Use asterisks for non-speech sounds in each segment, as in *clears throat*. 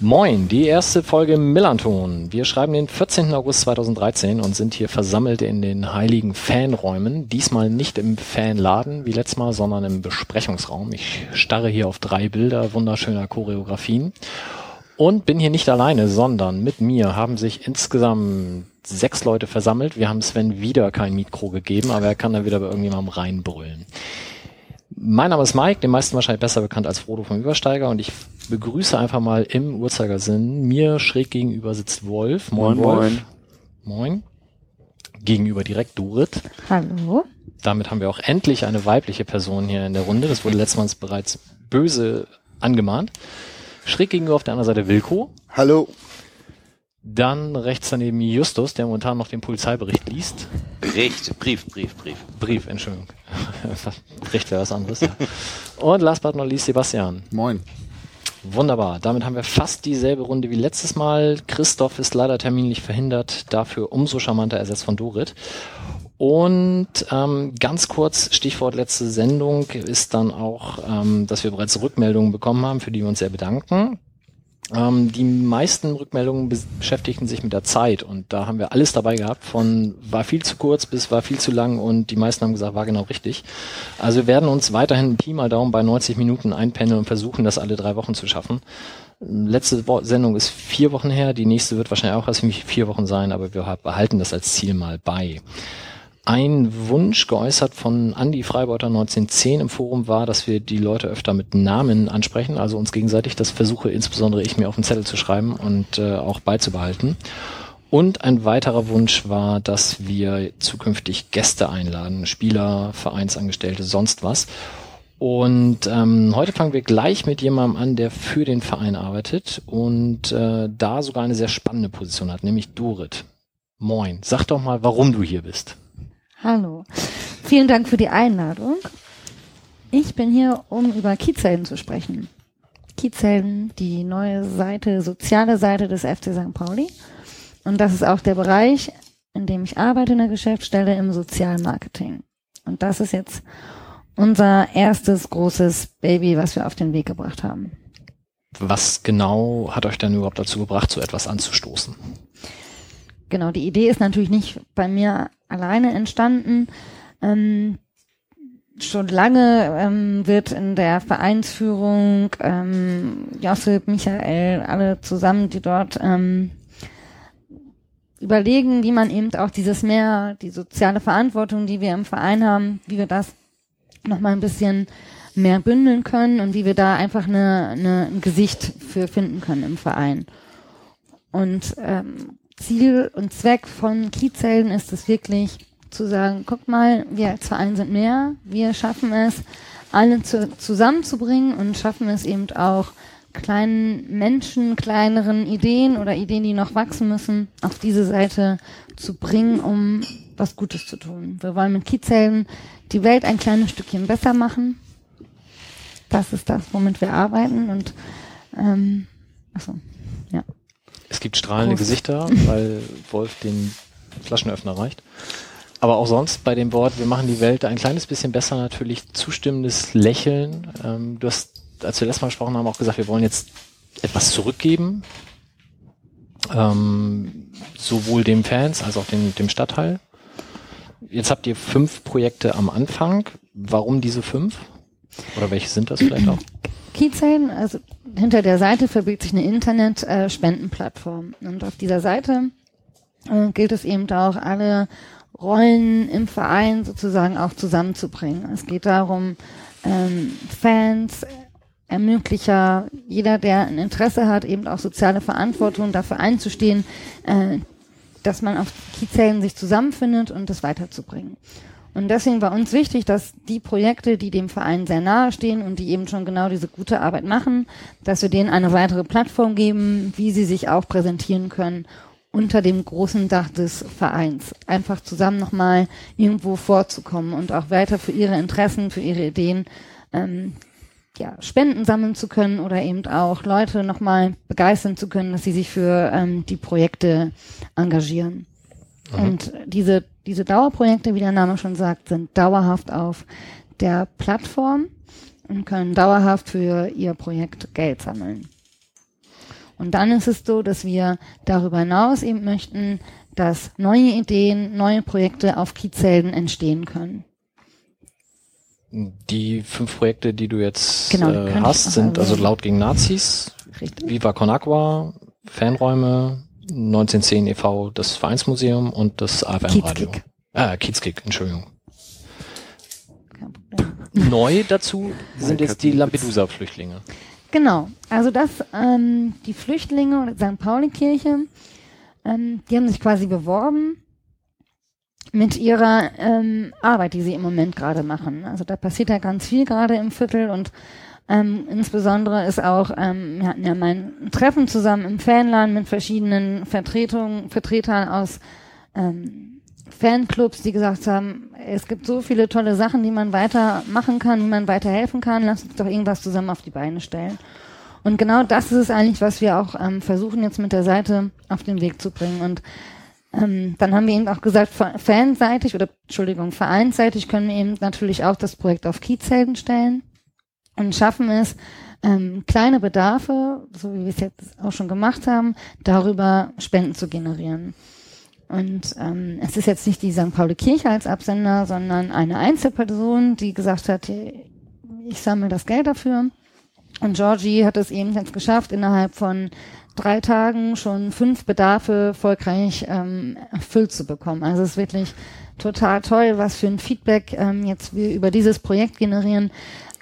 Moin, die erste Folge Millanton. Wir schreiben den 14. August 2013 und sind hier versammelt in den heiligen Fanräumen. Diesmal nicht im Fanladen wie letztes Mal, sondern im Besprechungsraum. Ich starre hier auf drei Bilder wunderschöner Choreografien und bin hier nicht alleine, sondern mit mir haben sich insgesamt sechs Leute versammelt. Wir haben Sven wieder kein Mikro gegeben, aber er kann dann wieder bei irgendjemandem reinbrüllen. Mein Name ist Mike, den meisten wahrscheinlich besser bekannt als Frodo vom Übersteiger und ich begrüße einfach mal im Uhrzeigersinn. Mir schräg gegenüber sitzt Wolf. Moin, moin. Wolf. Moin. Gegenüber direkt Dorit. Hallo. Damit haben wir auch endlich eine weibliche Person hier in der Runde. Das wurde letztmals bereits böse angemahnt. Schräg gegenüber auf der anderen Seite Wilko. Hallo. Dann rechts daneben Justus, der momentan noch den Polizeibericht liest. Bericht, Brief, Brief, Brief. Brief, Entschuldigung. *laughs* Bericht wäre was anderes. Ja. Und last but not least Sebastian. Moin. Wunderbar. Damit haben wir fast dieselbe Runde wie letztes Mal. Christoph ist leider terminlich verhindert, dafür umso charmanter ersetzt von Dorit. Und ähm, ganz kurz, Stichwort letzte Sendung, ist dann auch, ähm, dass wir bereits Rückmeldungen bekommen haben, für die wir uns sehr bedanken. Ähm, die meisten Rückmeldungen beschäftigten sich mit der Zeit und da haben wir alles dabei gehabt, von war viel zu kurz bis war viel zu lang und die meisten haben gesagt, war genau richtig. Also wir werden uns weiterhin Pi mal Daumen bei 90 Minuten einpendeln und versuchen, das alle drei Wochen zu schaffen. Letzte Sendung ist vier Wochen her, die nächste wird wahrscheinlich auch erst vier Wochen sein, aber wir behalten das als Ziel mal bei ein Wunsch geäußert von Andy Freibeuter 1910 im Forum war, dass wir die Leute öfter mit Namen ansprechen, also uns gegenseitig. Das versuche insbesondere ich mir auf den Zettel zu schreiben und äh, auch beizubehalten. Und ein weiterer Wunsch war, dass wir zukünftig Gäste einladen, Spieler, Vereinsangestellte, sonst was. Und ähm, heute fangen wir gleich mit jemandem an, der für den Verein arbeitet und äh, da sogar eine sehr spannende Position hat, nämlich Dorit. Moin, sag doch mal, warum du hier bist. Hallo. Vielen Dank für die Einladung. Ich bin hier, um über Kiezhelden zu sprechen. Kiezhelden, die neue Seite, soziale Seite des FC St. Pauli. Und das ist auch der Bereich, in dem ich arbeite in der Geschäftsstelle im Sozialmarketing. Und das ist jetzt unser erstes großes Baby, was wir auf den Weg gebracht haben. Was genau hat euch denn überhaupt dazu gebracht, so etwas anzustoßen? Genau, die Idee ist natürlich nicht bei mir alleine entstanden. Ähm, schon lange ähm, wird in der Vereinsführung ähm, Josip, Michael, alle zusammen, die dort ähm, überlegen, wie man eben auch dieses mehr, die soziale Verantwortung, die wir im Verein haben, wie wir das nochmal ein bisschen mehr bündeln können und wie wir da einfach eine, eine, ein Gesicht für finden können im Verein. Und ähm, Ziel und Zweck von Kiezhelden ist es wirklich zu sagen, guck mal, wir als Verein sind mehr, wir schaffen es, alle zu, zusammenzubringen und schaffen es eben auch, kleinen Menschen, kleineren Ideen oder Ideen, die noch wachsen müssen, auf diese Seite zu bringen, um was Gutes zu tun. Wir wollen mit Kiezhelden die Welt ein kleines Stückchen besser machen. Das ist das, womit wir arbeiten und ähm, achso, ja. Es gibt strahlende Prost. Gesichter, weil Wolf den Flaschenöffner reicht. Aber auch sonst bei dem Wort, wir machen die Welt ein kleines bisschen besser, natürlich zustimmendes Lächeln. Ähm, du hast, als wir letztes Mal gesprochen haben, auch gesagt, wir wollen jetzt etwas zurückgeben. Ähm, sowohl dem Fans als auch dem, dem Stadtteil. Jetzt habt ihr fünf Projekte am Anfang. Warum diese fünf? Oder welche sind das vielleicht auch? Keychain, also hinter der Seite verbirgt sich eine Internet-Spendenplattform. Und auf dieser Seite äh, gilt es eben auch, alle Rollen im Verein sozusagen auch zusammenzubringen. Es geht darum, ähm, Fans, Ermöglicher, jeder, der ein Interesse hat, eben auch soziale Verantwortung dafür einzustehen, äh, dass man auf Kiezellen sich zusammenfindet und das weiterzubringen. Und deswegen war uns wichtig, dass die Projekte, die dem Verein sehr nahe stehen und die eben schon genau diese gute Arbeit machen, dass wir denen eine weitere Plattform geben, wie sie sich auch präsentieren können unter dem großen Dach des Vereins. Einfach zusammen nochmal irgendwo vorzukommen und auch weiter für ihre Interessen, für ihre Ideen ähm, ja, Spenden sammeln zu können oder eben auch Leute nochmal begeistern zu können, dass sie sich für ähm, die Projekte engagieren. Mhm. Und diese, diese Dauerprojekte, wie der Name schon sagt, sind dauerhaft auf der Plattform und können dauerhaft für ihr Projekt Geld sammeln. Und dann ist es so, dass wir darüber hinaus eben möchten, dass neue Ideen, neue Projekte auf Kiezhelden entstehen können. Die fünf Projekte, die du jetzt Genau, äh, hast, sind also laut gegen Nazis, Richtig. Viva Con Agua, Fanräume, 1910 e.V., das Vereinsmuseum und das AFM-Radio. Kiezkick. Ah, Kiezkick, Entschuldigung. Kein Problem. Neu dazu sind jetzt die. Lampedusa-Flüchtlinge. Genau, also das, ähm, die Flüchtlinge oder St. Pauli-Kirche, ähm, die haben sich quasi beworben mit ihrer ähm, Arbeit, die sie im Moment gerade machen. Also da passiert ja ganz viel gerade im Viertel und ähm, insbesondere ist auch, ähm, wir hatten ja mal ein Treffen zusammen im Fanladen mit verschiedenen Vertretungen, Vertretern aus ähm, Fanclubs, die gesagt haben, es gibt so viele tolle Sachen, die man weiter machen kann, wie man weiter helfen kann, lass uns doch irgendwas zusammen auf die Beine stellen. Und genau das ist es eigentlich, was wir auch ähm, versuchen jetzt mit der Seite auf den Weg zu bringen. Und ähm, dann haben wir eben auch gesagt, fa- fanseitig oder Entschuldigung, vereinsseitig können wir eben natürlich auch das Projekt auf Kiezhelden stellen und schaffen es, ähm, kleine Bedarfe, so wie wir es jetzt auch schon gemacht haben, darüber Spenden zu generieren. Und ähm, es ist jetzt nicht die St. Pauli Kirche als Absender, sondern eine Einzelperson, die gesagt hat, ich sammle das Geld dafür. Und Georgie hat es eben jetzt geschafft, innerhalb von drei Tagen schon fünf Bedarfe erfolgreich ähm, erfüllt zu bekommen. Also es ist wirklich total toll, was für ein Feedback ähm, jetzt wir über dieses Projekt generieren.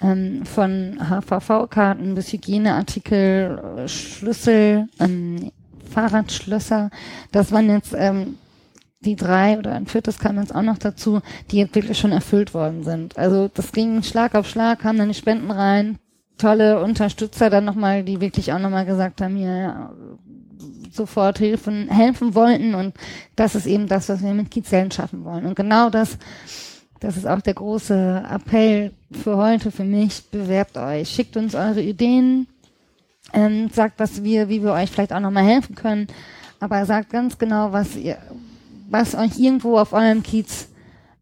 Ähm, von HVV-Karten bis Hygieneartikel, äh, Schlüssel, ähm, Fahrradschlösser. Das waren jetzt ähm, die drei oder ein viertes kam jetzt auch noch dazu, die jetzt wirklich schon erfüllt worden sind. Also das ging Schlag auf Schlag, kamen dann die Spenden rein, tolle Unterstützer dann nochmal, die wirklich auch nochmal gesagt haben, hier ja, sofort helfen, helfen wollten und das ist eben das, was wir mit Kiezellen schaffen wollen. Und genau das, das ist auch der große Appell für heute, für mich, bewerbt euch, schickt uns eure Ideen, ähm, sagt, was wir, wie wir euch vielleicht auch nochmal helfen können, aber sagt ganz genau, was ihr, was euch irgendwo auf eurem Kiez,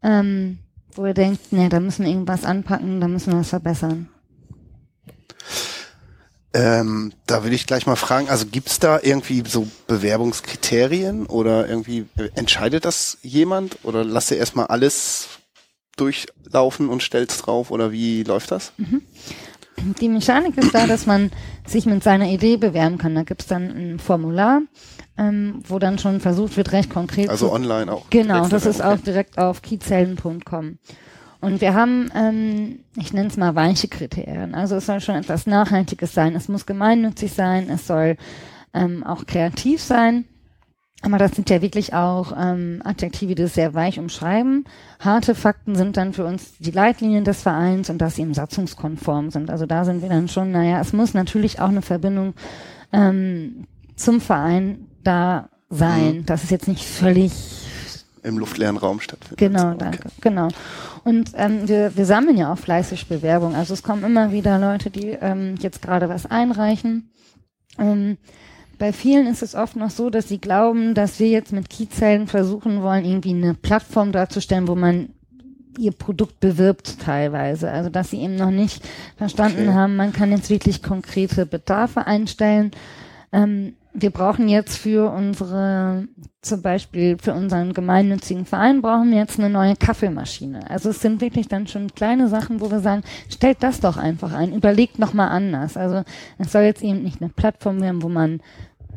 ähm, wo ihr denkt, nee, da müssen wir irgendwas anpacken, da müssen wir was verbessern. Ähm, da will ich gleich mal fragen, also gibt's da irgendwie so Bewerbungskriterien oder irgendwie entscheidet das jemand oder lasst ihr erstmal alles durchlaufen und stellt's drauf oder wie läuft das? Die Mechanik ist da, dass man sich mit seiner Idee bewerben kann. Da gibt's dann ein Formular, ähm, wo dann schon versucht wird, recht konkret Also online auch. Genau, das ist Bewerbung, auch direkt auf kiezhelden.com. Und wir haben, ähm, ich nenne es mal weiche Kriterien. Also es soll schon etwas Nachhaltiges sein, es muss gemeinnützig sein, es soll ähm, auch kreativ sein. Aber das sind ja wirklich auch ähm, Adjektive, die das sehr weich umschreiben. Harte Fakten sind dann für uns die Leitlinien des Vereins und dass sie eben satzungskonform sind. Also da sind wir dann schon, naja, es muss natürlich auch eine Verbindung ähm, zum Verein da sein. Das ist jetzt nicht völlig Im luftleeren Raum stattfindet. Genau, Okay. danke. Genau. Und ähm, wir, wir sammeln ja auch fleißig Bewerbungen. Also es kommen immer wieder Leute, die ähm, jetzt gerade was einreichen. Ähm, bei vielen ist es oft noch so, dass sie glauben, dass wir jetzt mit Kiezhelden versuchen wollen, irgendwie eine Plattform darzustellen, wo man ihr Produkt bewirbt teilweise. Also dass sie eben noch nicht verstanden Okay. haben, man kann jetzt wirklich konkrete Bedarfe einstellen. Ähm, wir brauchen jetzt für unsere, zum Beispiel für unseren gemeinnützigen Verein, brauchen wir jetzt eine neue Kaffeemaschine. Also es sind wirklich dann schon kleine Sachen, wo wir sagen, stellt das doch einfach ein, überlegt nochmal anders. Also es soll jetzt eben nicht eine Plattform werden, wo man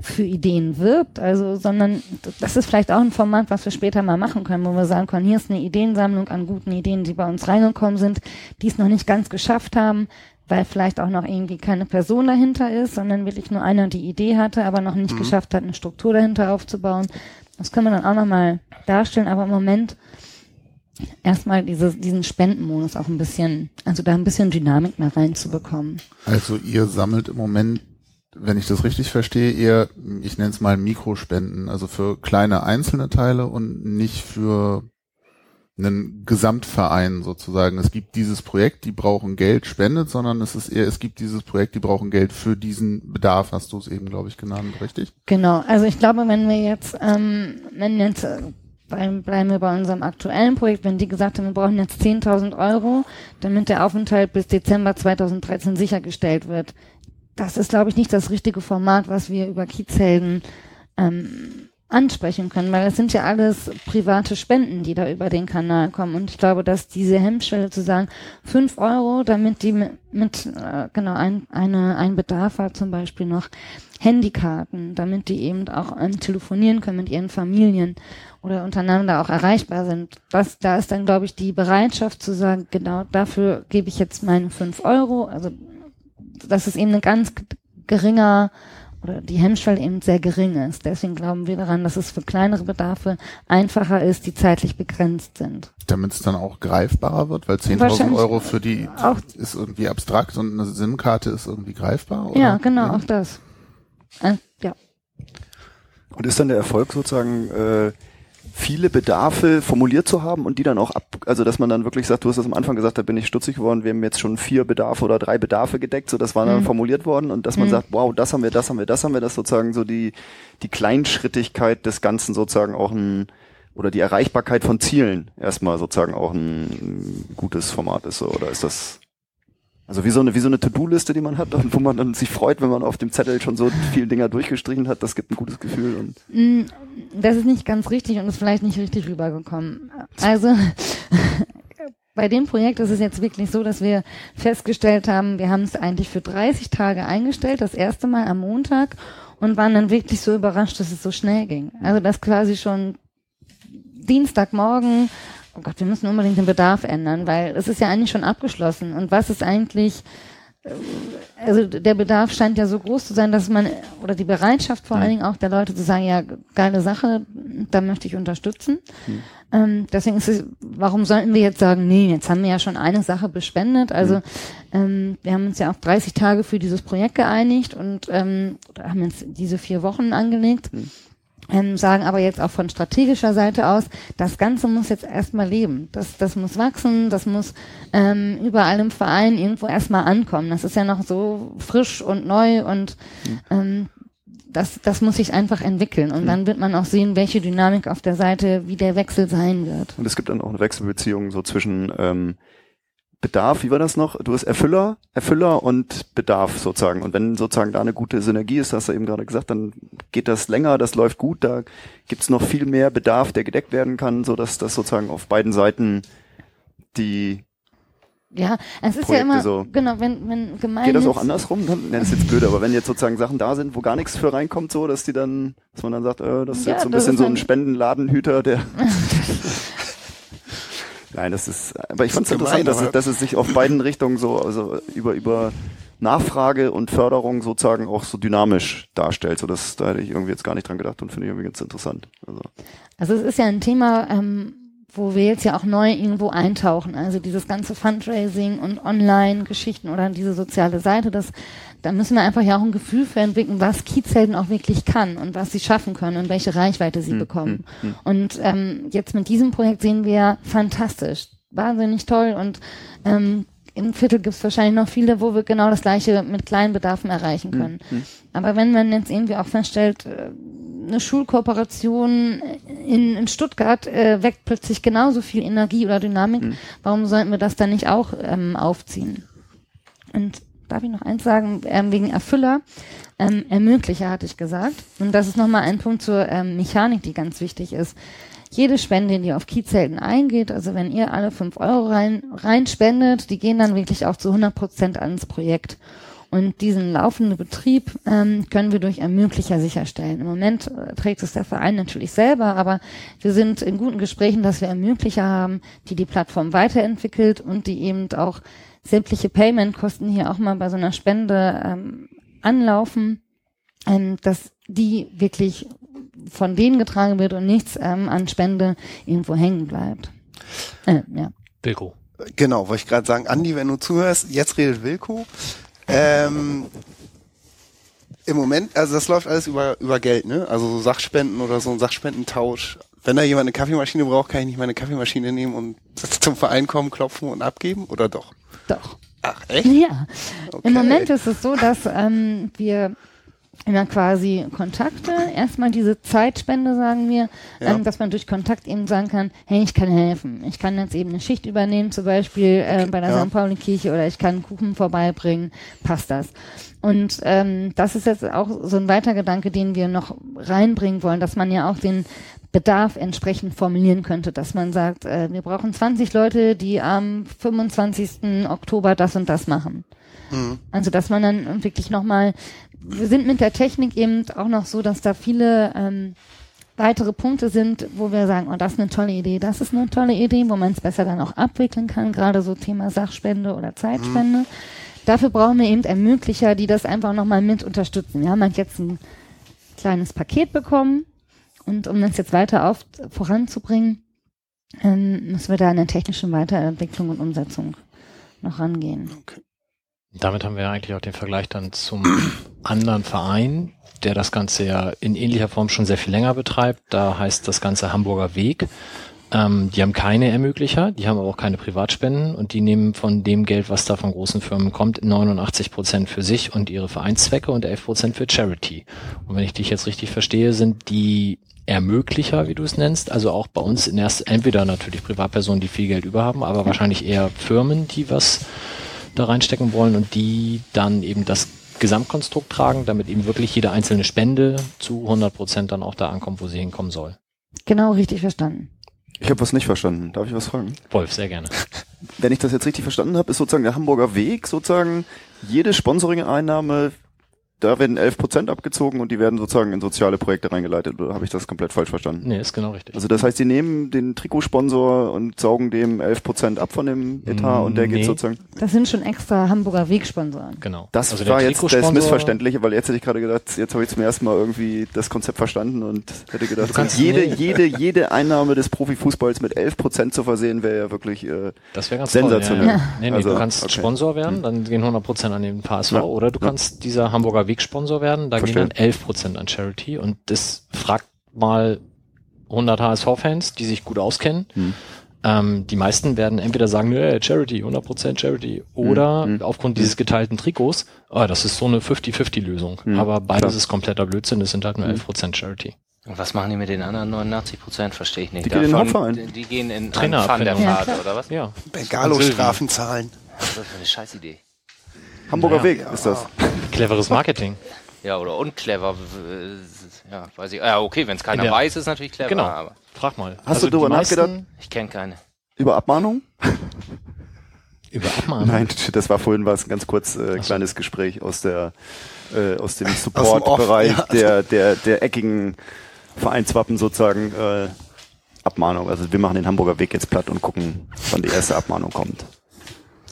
für Ideen wirbt, also, sondern das ist vielleicht auch ein Format, was wir später mal machen können, wo wir sagen können, hier ist eine Ideensammlung an guten Ideen, die bei uns reingekommen sind, die es noch nicht ganz geschafft haben, weil vielleicht auch noch irgendwie keine Person dahinter ist, sondern wirklich nur einer die Idee hatte, aber noch nicht geschafft hat, eine Struktur dahinter aufzubauen. Das können wir dann auch nochmal darstellen, aber im Moment erstmal diese, diesen Spendenmodus auch ein bisschen, also da ein bisschen Dynamik mehr reinzubekommen. Also ihr sammelt im Moment, wenn ich das richtig verstehe, eher, ich nenne es mal Mikrospenden, also für kleine einzelne Teile und nicht für einen Gesamtverein sozusagen. Es gibt dieses Projekt, die brauchen Geld, spendet, sondern es ist eher, es gibt dieses Projekt, die brauchen Geld für diesen Bedarf, hast du es eben, glaube ich, genannt, richtig? Genau, also ich glaube, wenn wir jetzt, ähm, wenn jetzt, äh, beim, bleiben wir bei unserem aktuellen Projekt, wenn die gesagt haben, wir brauchen jetzt 10.000 Euro, damit der Aufenthalt bis Dezember 2013 sichergestellt wird, das ist, glaube ich, nicht das richtige Format, was wir über Kiezhelden ähm, ansprechen können, weil es sind ja alles private Spenden, die da über den Kanal kommen. Und ich glaube, dass diese Hemmschwelle zu sagen, fünf Euro, damit die mit, mit äh, genau ein, eine, ein Bedarf hat, zum Beispiel noch Handykarten, damit die eben auch ähm, telefonieren können mit ihren Familien oder untereinander auch erreichbar sind. Was, da ist dann, glaube ich, die Bereitschaft zu sagen, genau dafür gebe ich jetzt meine fünf Euro. Also das ist eben ein ganz geringer oder die Hemmschwelle eben sehr gering ist. Deswegen glauben wir daran, dass es für kleinere Bedarfe einfacher ist, die zeitlich begrenzt sind. Damit es dann auch greifbarer wird, weil 10.000 Euro für die auch ist irgendwie abstrakt und eine SIM-Karte ist irgendwie greifbar? Oder? Ja, genau, auch das. Äh, ja. Und ist dann der Erfolg sozusagen äh, viele Bedarfe formuliert zu haben und die dann auch ab, also dass man dann wirklich sagt, du hast das am Anfang gesagt, da bin ich stutzig geworden, wir haben jetzt schon vier Bedarfe oder drei Bedarfe gedeckt, so das war dann Mhm. formuliert worden und dass man Mhm. sagt, wow, das haben wir, das haben wir, das haben wir, das sozusagen so die, die Kleinschrittigkeit des Ganzen sozusagen auch ein, oder die Erreichbarkeit von Zielen erstmal sozusagen auch ein gutes Format ist, so, oder ist das, also wie so eine, wie so eine To-Do-Liste, die man hat und wo man dann sich freut, wenn man auf dem Zettel schon so viele Dinger durchgestrichen hat, das gibt ein gutes Gefühl und Mm, Das ist nicht ganz richtig und ist vielleicht nicht richtig rübergekommen. Also *laughs* bei dem Projekt ist es jetzt wirklich so, dass wir festgestellt haben, wir haben es eigentlich für 30 Tage eingestellt, das erste Mal am Montag und waren dann wirklich so überrascht, dass es so schnell ging. Also dass quasi schon Dienstagmorgen, oh Gott, wir müssen unbedingt den Bedarf ändern, weil es ist ja eigentlich schon abgeschlossen. Und was ist eigentlich also der Bedarf scheint ja so groß zu sein, dass man, oder die Bereitschaft vor allen Dingen auch der Leute zu sagen, ja, geile Sache, da möchte ich unterstützen. Ähm, deswegen ist es, warum sollten wir jetzt sagen, nee, jetzt haben wir ja schon eine Sache bespendet. Also ähm, wir haben uns ja auf 30 Tage für dieses Projekt geeinigt und ähm, haben jetzt diese vier Wochen angelegt. Ähm, sagen aber jetzt auch von strategischer Seite aus, das Ganze muss jetzt erstmal leben. Das, das muss wachsen, das muss ähm, überall im Verein irgendwo erstmal ankommen. Das ist ja noch so frisch und neu und ähm, das, das muss sich einfach entwickeln. Und dann wird man auch sehen, welche Dynamik auf der Seite, wie der Wechsel sein wird. Und es gibt dann auch eine Wechselbeziehung so zwischen ähm, Bedarf, wie war das noch? Du hast Erfüller, Erfüller und Bedarf sozusagen. Und wenn sozusagen da eine gute Synergie ist, hast du eben gerade gesagt, dann geht das länger, das läuft gut, da gibt's noch viel mehr Bedarf, der gedeckt werden kann, so dass das sozusagen auf beiden Seiten die Ja, es ist Projekte ja immer, so. genau, wenn, wenn gemein Geht das auch andersrum? Dann, ja, das ist jetzt blöd, aber wenn jetzt sozusagen Sachen da sind, wo gar nichts für reinkommt, so, dass die dann, dass man dann sagt, äh, das ist Ja, jetzt so ein bisschen so ein- Spendenladenhüter, der. *laughs* Nein, das ist, aber ich fand es interessant, dass es, dass es sich auf beiden Richtungen so, also über, über Nachfrage und Förderung sozusagen auch so dynamisch darstellt. So, das, da hätte ich irgendwie jetzt gar nicht dran gedacht und finde ich irgendwie ganz interessant. Also, Also es ist ja ein Thema, ähm, wo wir jetzt ja auch neu irgendwo eintauchen. Also dieses ganze Fundraising und Online-Geschichten oder diese soziale Seite, das, da müssen wir einfach ja auch ein Gefühl für entwickeln, was Kiezhelden auch wirklich kann und was sie schaffen können und welche Reichweite sie Hm, bekommen. hm, hm. Und ähm, jetzt mit diesem Projekt sehen wir fantastisch, wahnsinnig toll und ähm, im Viertel gibt es wahrscheinlich noch viele, wo wir genau das gleiche mit kleinen Bedarfen erreichen können. hm. Aber wenn man jetzt irgendwie auch feststellt, äh, eine Schulkooperation in, in Stuttgart äh, weckt plötzlich genauso viel Energie oder Dynamik, Hm. warum sollten wir das dann nicht auch ähm, aufziehen? Und darf ich noch eins sagen, ähm, wegen Erfüller, ähm, Ermöglicher hatte ich gesagt. Und das ist nochmal ein Punkt zur ähm, Mechanik, die ganz wichtig ist. Jede Spende, die auf Kiezhelden eingeht, also wenn ihr alle fünf Euro rein, rein spendet, die gehen dann wirklich auch zu 100 Prozent ans Projekt. Und diesen laufenden Betrieb ähm, können wir durch Ermöglicher sicherstellen. Im Moment äh, trägt es der Verein natürlich selber, aber wir sind in guten Gesprächen, dass wir Ermöglicher haben, die die Plattform weiterentwickelt und die eben auch sämtliche Payment-Kosten hier auch mal bei so einer Spende ähm, anlaufen, ähm, dass die wirklich von denen getragen wird und nichts ähm, an Spende irgendwo hängen bleibt. Äh, ja. Wilko. Genau, wollte ich gerade sagen, Andi, wenn du zuhörst, jetzt redet Wilko. Ähm, Im Moment, also das läuft alles über, über Geld, ne? Also so Sachspenden oder so ein Sachspendentausch. Wenn da jemand eine Kaffeemaschine braucht, kann ich nicht meine Kaffeemaschine nehmen und zum Verein kommen, klopfen und abgeben? Oder doch? Doch. Ach, echt? Ja. Okay. Im Moment ist es so, dass ähm, wir immer quasi Kontakte. Erstmal diese Zeitspende, sagen wir, Ja. ähm, dass man durch Kontakt eben sagen kann, hey, ich kann helfen. Ich kann jetzt eben eine Schicht übernehmen, zum Beispiel äh, bei der Ja. St. Pauli-Kirche oder ich kann Kuchen vorbeibringen. Passt das? Und ähm, das ist jetzt auch so ein weiter Gedanke, den wir noch reinbringen wollen, dass man ja auch den Bedarf entsprechend formulieren könnte, dass man sagt, äh, wir brauchen 20 Leute, die am 25. Oktober das und das machen. Mhm. Also dass man dann wirklich nochmal, wir sind mit der Technik eben auch noch so, dass da viele ähm, weitere Punkte sind, wo wir sagen, oh, das ist eine tolle Idee, das ist eine tolle Idee, wo man es besser dann auch abwickeln kann, gerade so Thema Sachspende oder Zeitspende. Dafür brauchen wir eben Ermöglicher, die das einfach nochmal mit unterstützen. Wir haben halt jetzt ein kleines Paket bekommen und um das jetzt weiter auf, voranzubringen, ähm, müssen wir da an der technischen Weiterentwicklung und Umsetzung noch rangehen. Okay. Damit haben wir eigentlich auch den Vergleich dann zum *clears throat* anderen Verein, der das Ganze ja in ähnlicher Form schon sehr viel länger betreibt. Da heißt das Ganze Hamburger Weg. Ähm, die haben keine Ermöglicher, die haben aber auch keine Privatspenden und die nehmen von dem Geld, was da von großen Firmen kommt, 89 Prozent für sich und ihre Vereinszwecke und 11 Prozent für Charity. Und wenn ich dich jetzt richtig verstehe, sind die Ermöglicher, wie du es nennst, also auch bei uns in erst entweder natürlich Privatpersonen, die viel Geld über haben, aber wahrscheinlich eher Firmen, die was da reinstecken wollen und die dann eben das Gesamtkonstrukt tragen, damit eben wirklich jede einzelne Spende zu 100 Prozent dann auch da ankommt, wo sie hinkommen soll. Genau richtig verstanden. Ich habe was nicht verstanden. Darf ich was fragen? Wolf, sehr gerne. Wenn ich das jetzt richtig verstanden habe, ist sozusagen der Hamburger Weg sozusagen jede Sponsoring-Einnahme, da werden 11% abgezogen und die werden sozusagen in soziale Projekte reingeleitet. Oder habe ich das komplett falsch verstanden? Nee, ist genau richtig. Also das heißt, sie nehmen den Trikotsponsor und saugen dem 11% ab von dem Etat und der Nee. geht sozusagen. Das sind schon extra Hamburger Wegsponsoren. genau. Das Also war jetzt das Missverständliche, weil jetzt hätte ich gerade gedacht, jetzt habe ich zum ersten Mal irgendwie das Konzept verstanden und hätte gedacht, jede, nee. jede, jede Einnahme des Profifußballs mit 11% zu versehen, wäre ja wirklich äh, Das wäre ganz Sensationell. Toll, ja. Ja. Nee, nee, Also, du kannst okay. Sponsor werden, dann gehen 100 Prozent an den HSV. Ja. Oder du Ja. kannst dieser Hamburger Weg Sponsor werden, da Verstehe. gehen dann 11 Prozent an Charity. Und das fragt mal 100 HSV-Fans, die sich gut auskennen. Hm. Ähm, die meisten werden entweder sagen, nee, Charity, 100% Charity. Oder Hm, hm, aufgrund dieses geteilten Trikots, oh, das ist so eine 50-50-Lösung. Hm, Aber beides klar. ist kompletter Blödsinn, es sind halt nur 11% Charity. Und was machen die mit den anderen 89 Prozent? Verstehe ich nicht. Die gehen in den Davon- Hauptverein. Die, gehen in Trainer- der Trainer- Ja, Fahrt, klar. oder was? Ja. Bengalo-Strafen zahlen. Was ist das für eine Scheißidee? Hamburger Ja. Weg ist das. Cleveres Marketing. Ja, oder unclever. Ja, weiß ich. Ja, okay, wenn es keiner weiß, ist natürlich clever. Genau. Aber Frag mal. Hast du die drüber meisten- nachgedacht? ich kenne keine. Über Abmahnung? Über Abmahnung? Nein, das war vorhin was ganz kurz äh, kleines Gespräch aus der äh, aus dem Support-Bereich ja. der der der eckigen Vereinswappen sozusagen äh, Abmahnung. Also wir machen den Hamburger Weg jetzt platt und gucken, wann die erste Abmahnung kommt.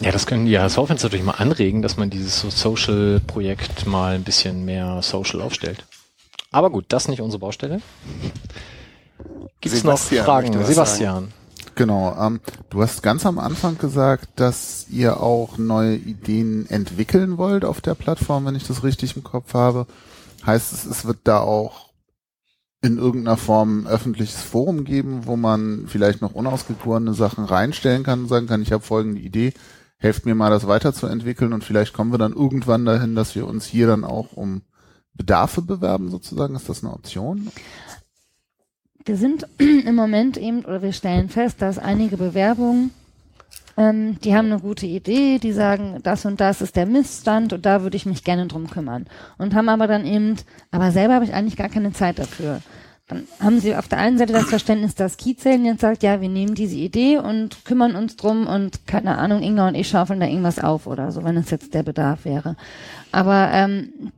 Ja, das können die HSV-Fans natürlich mal anregen, dass man dieses so Social-Projekt mal ein bisschen mehr social aufstellt. Aber gut, das nicht unsere Baustelle. Gibt es noch Fragen? Sebastian. Genau. Ähm, du hast ganz am Anfang gesagt, dass ihr auch neue Ideen entwickeln wollt auf der Plattform, wenn ich das richtig im Kopf habe. Heißt es, es wird da auch in irgendeiner Form ein öffentliches Forum geben, wo man vielleicht noch unausgegorene Sachen reinstellen kann und sagen kann, ich habe folgende Idee, helft mir mal das weiterzuentwickeln und vielleicht kommen wir dann irgendwann dahin, dass wir uns hier dann auch um Bedarfe bewerben sozusagen. Ist das eine Option? Wir sind *clears throat* im Moment eben, oder wir stellen fest, dass einige Bewerbungen, ähm, die haben eine gute Idee, die sagen, das und das ist der Missstand und da würde ich mich gerne drum kümmern. Und haben aber dann eben, aber selber habe ich eigentlich gar keine Zeit dafür. Dann haben sie auf der einen Seite das Verständnis, dass Kiezeln jetzt sagt, ja, wir nehmen diese Idee und kümmern uns drum und keine Ahnung, Inga und ich schaufeln da irgendwas auf oder so, wenn es jetzt der Bedarf wäre. Aber ähm,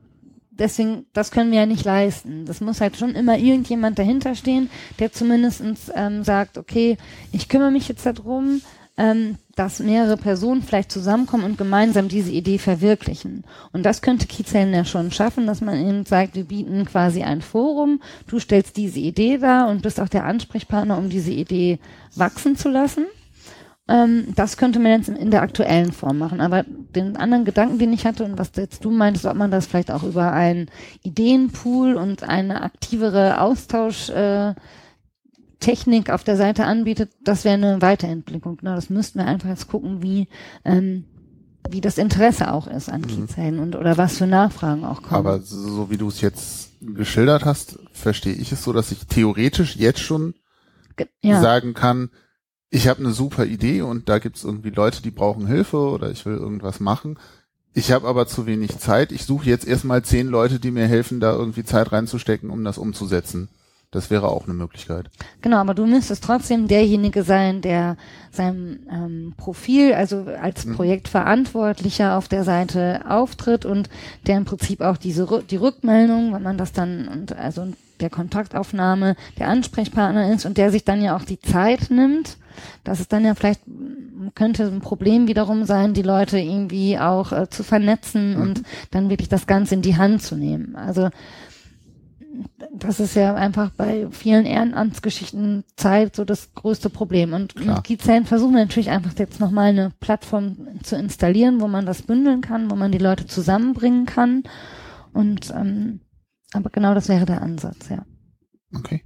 deswegen, das können wir ja nicht leisten. Das muss halt schon immer irgendjemand dahinter stehen, der zumindestens ähm, sagt, okay, ich kümmere mich jetzt darum, ähm, dass mehrere Personen vielleicht zusammenkommen und gemeinsam diese Idee verwirklichen. Und das könnte Kiezellen ja schon schaffen, dass man eben sagt, wir bieten quasi ein Forum, du stellst diese Idee dar und bist auch der Ansprechpartner, um diese Idee wachsen zu lassen. Ähm, das könnte man jetzt in, der aktuellen Form machen. Aber den anderen Gedanken, den ich hatte und was jetzt du meintest, ob man das vielleicht auch über einen Ideenpool und eine aktivere Austausch äh, Technik auf der Seite anbietet, das wäre eine Weiterentwicklung. Ne? Das müssten wir einfach jetzt gucken, wie ähm, wie das Interesse auch ist an Kiezhelden und oder was für Nachfragen auch kommen. Aber so wie du es jetzt geschildert hast, verstehe ich es so, dass ich theoretisch jetzt schon ja. sagen kann, ich habe eine super Idee und da gibt's irgendwie Leute, die brauchen Hilfe oder ich will irgendwas machen. Ich habe aber zu wenig Zeit. Ich suche jetzt erstmal zehn Leute, die mir helfen, da irgendwie Zeit reinzustecken, um das umzusetzen. Das wäre auch eine Möglichkeit. Genau, aber du müsstest trotzdem derjenige sein, der sein ähm, Profil, also als Projektverantwortlicher auf der Seite auftritt und der im Prinzip auch diese die Rückmeldung, wenn man das dann und also der Kontaktaufnahme der Ansprechpartner ist und der sich dann ja auch die Zeit nimmt. Das ist dann ja vielleicht könnte ein Problem wiederum sein, die Leute irgendwie auch äh, zu vernetzen und dann wirklich das Ganze in die Hand zu nehmen. Also das ist ja einfach bei vielen Ehrenamtsgeschichten Zeit so das größte Problem. Und mit Gizellen versuchen wir natürlich einfach jetzt nochmal eine Plattform zu installieren, wo man das bündeln kann, wo man die Leute zusammenbringen kann. Und ähm, aber genau das wäre der Ansatz, ja. Okay.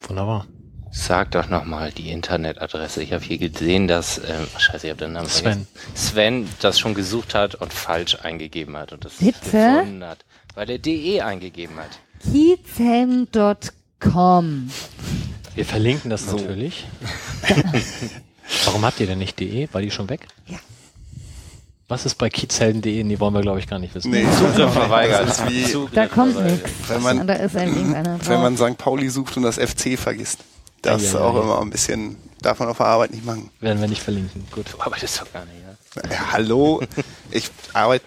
Wunderbar. Sag doch nochmal die Internetadresse. Ich habe hier gesehen, dass, ähm, scheiße, ich habe den Namen Sven. vergessen. Sven das schon gesucht hat und falsch eingegeben hat und das Bitte? gefunden hat, weil er de eingegeben hat. Kiezhelm.com. Wir verlinken das natürlich. *laughs* Warum habt ihr denn nicht de? War die schon weg? Ja. Was ist bei kiezhelden.de? Nee, wollen wir glaube ich gar nicht wissen. Nee, Zugriff verweigert. Das ist Da kommt nichts. Wenn man- Da ist ein wenn man St. Pauli sucht und das FC vergisst. Das ist Ja, ja, auch ja. immer ein bisschen, darf man auf der Arbeit nicht machen. Werden wir nicht verlinken. Gut. Du arbeitest doch gar nicht, ja? Ja, hallo, ich arbeite,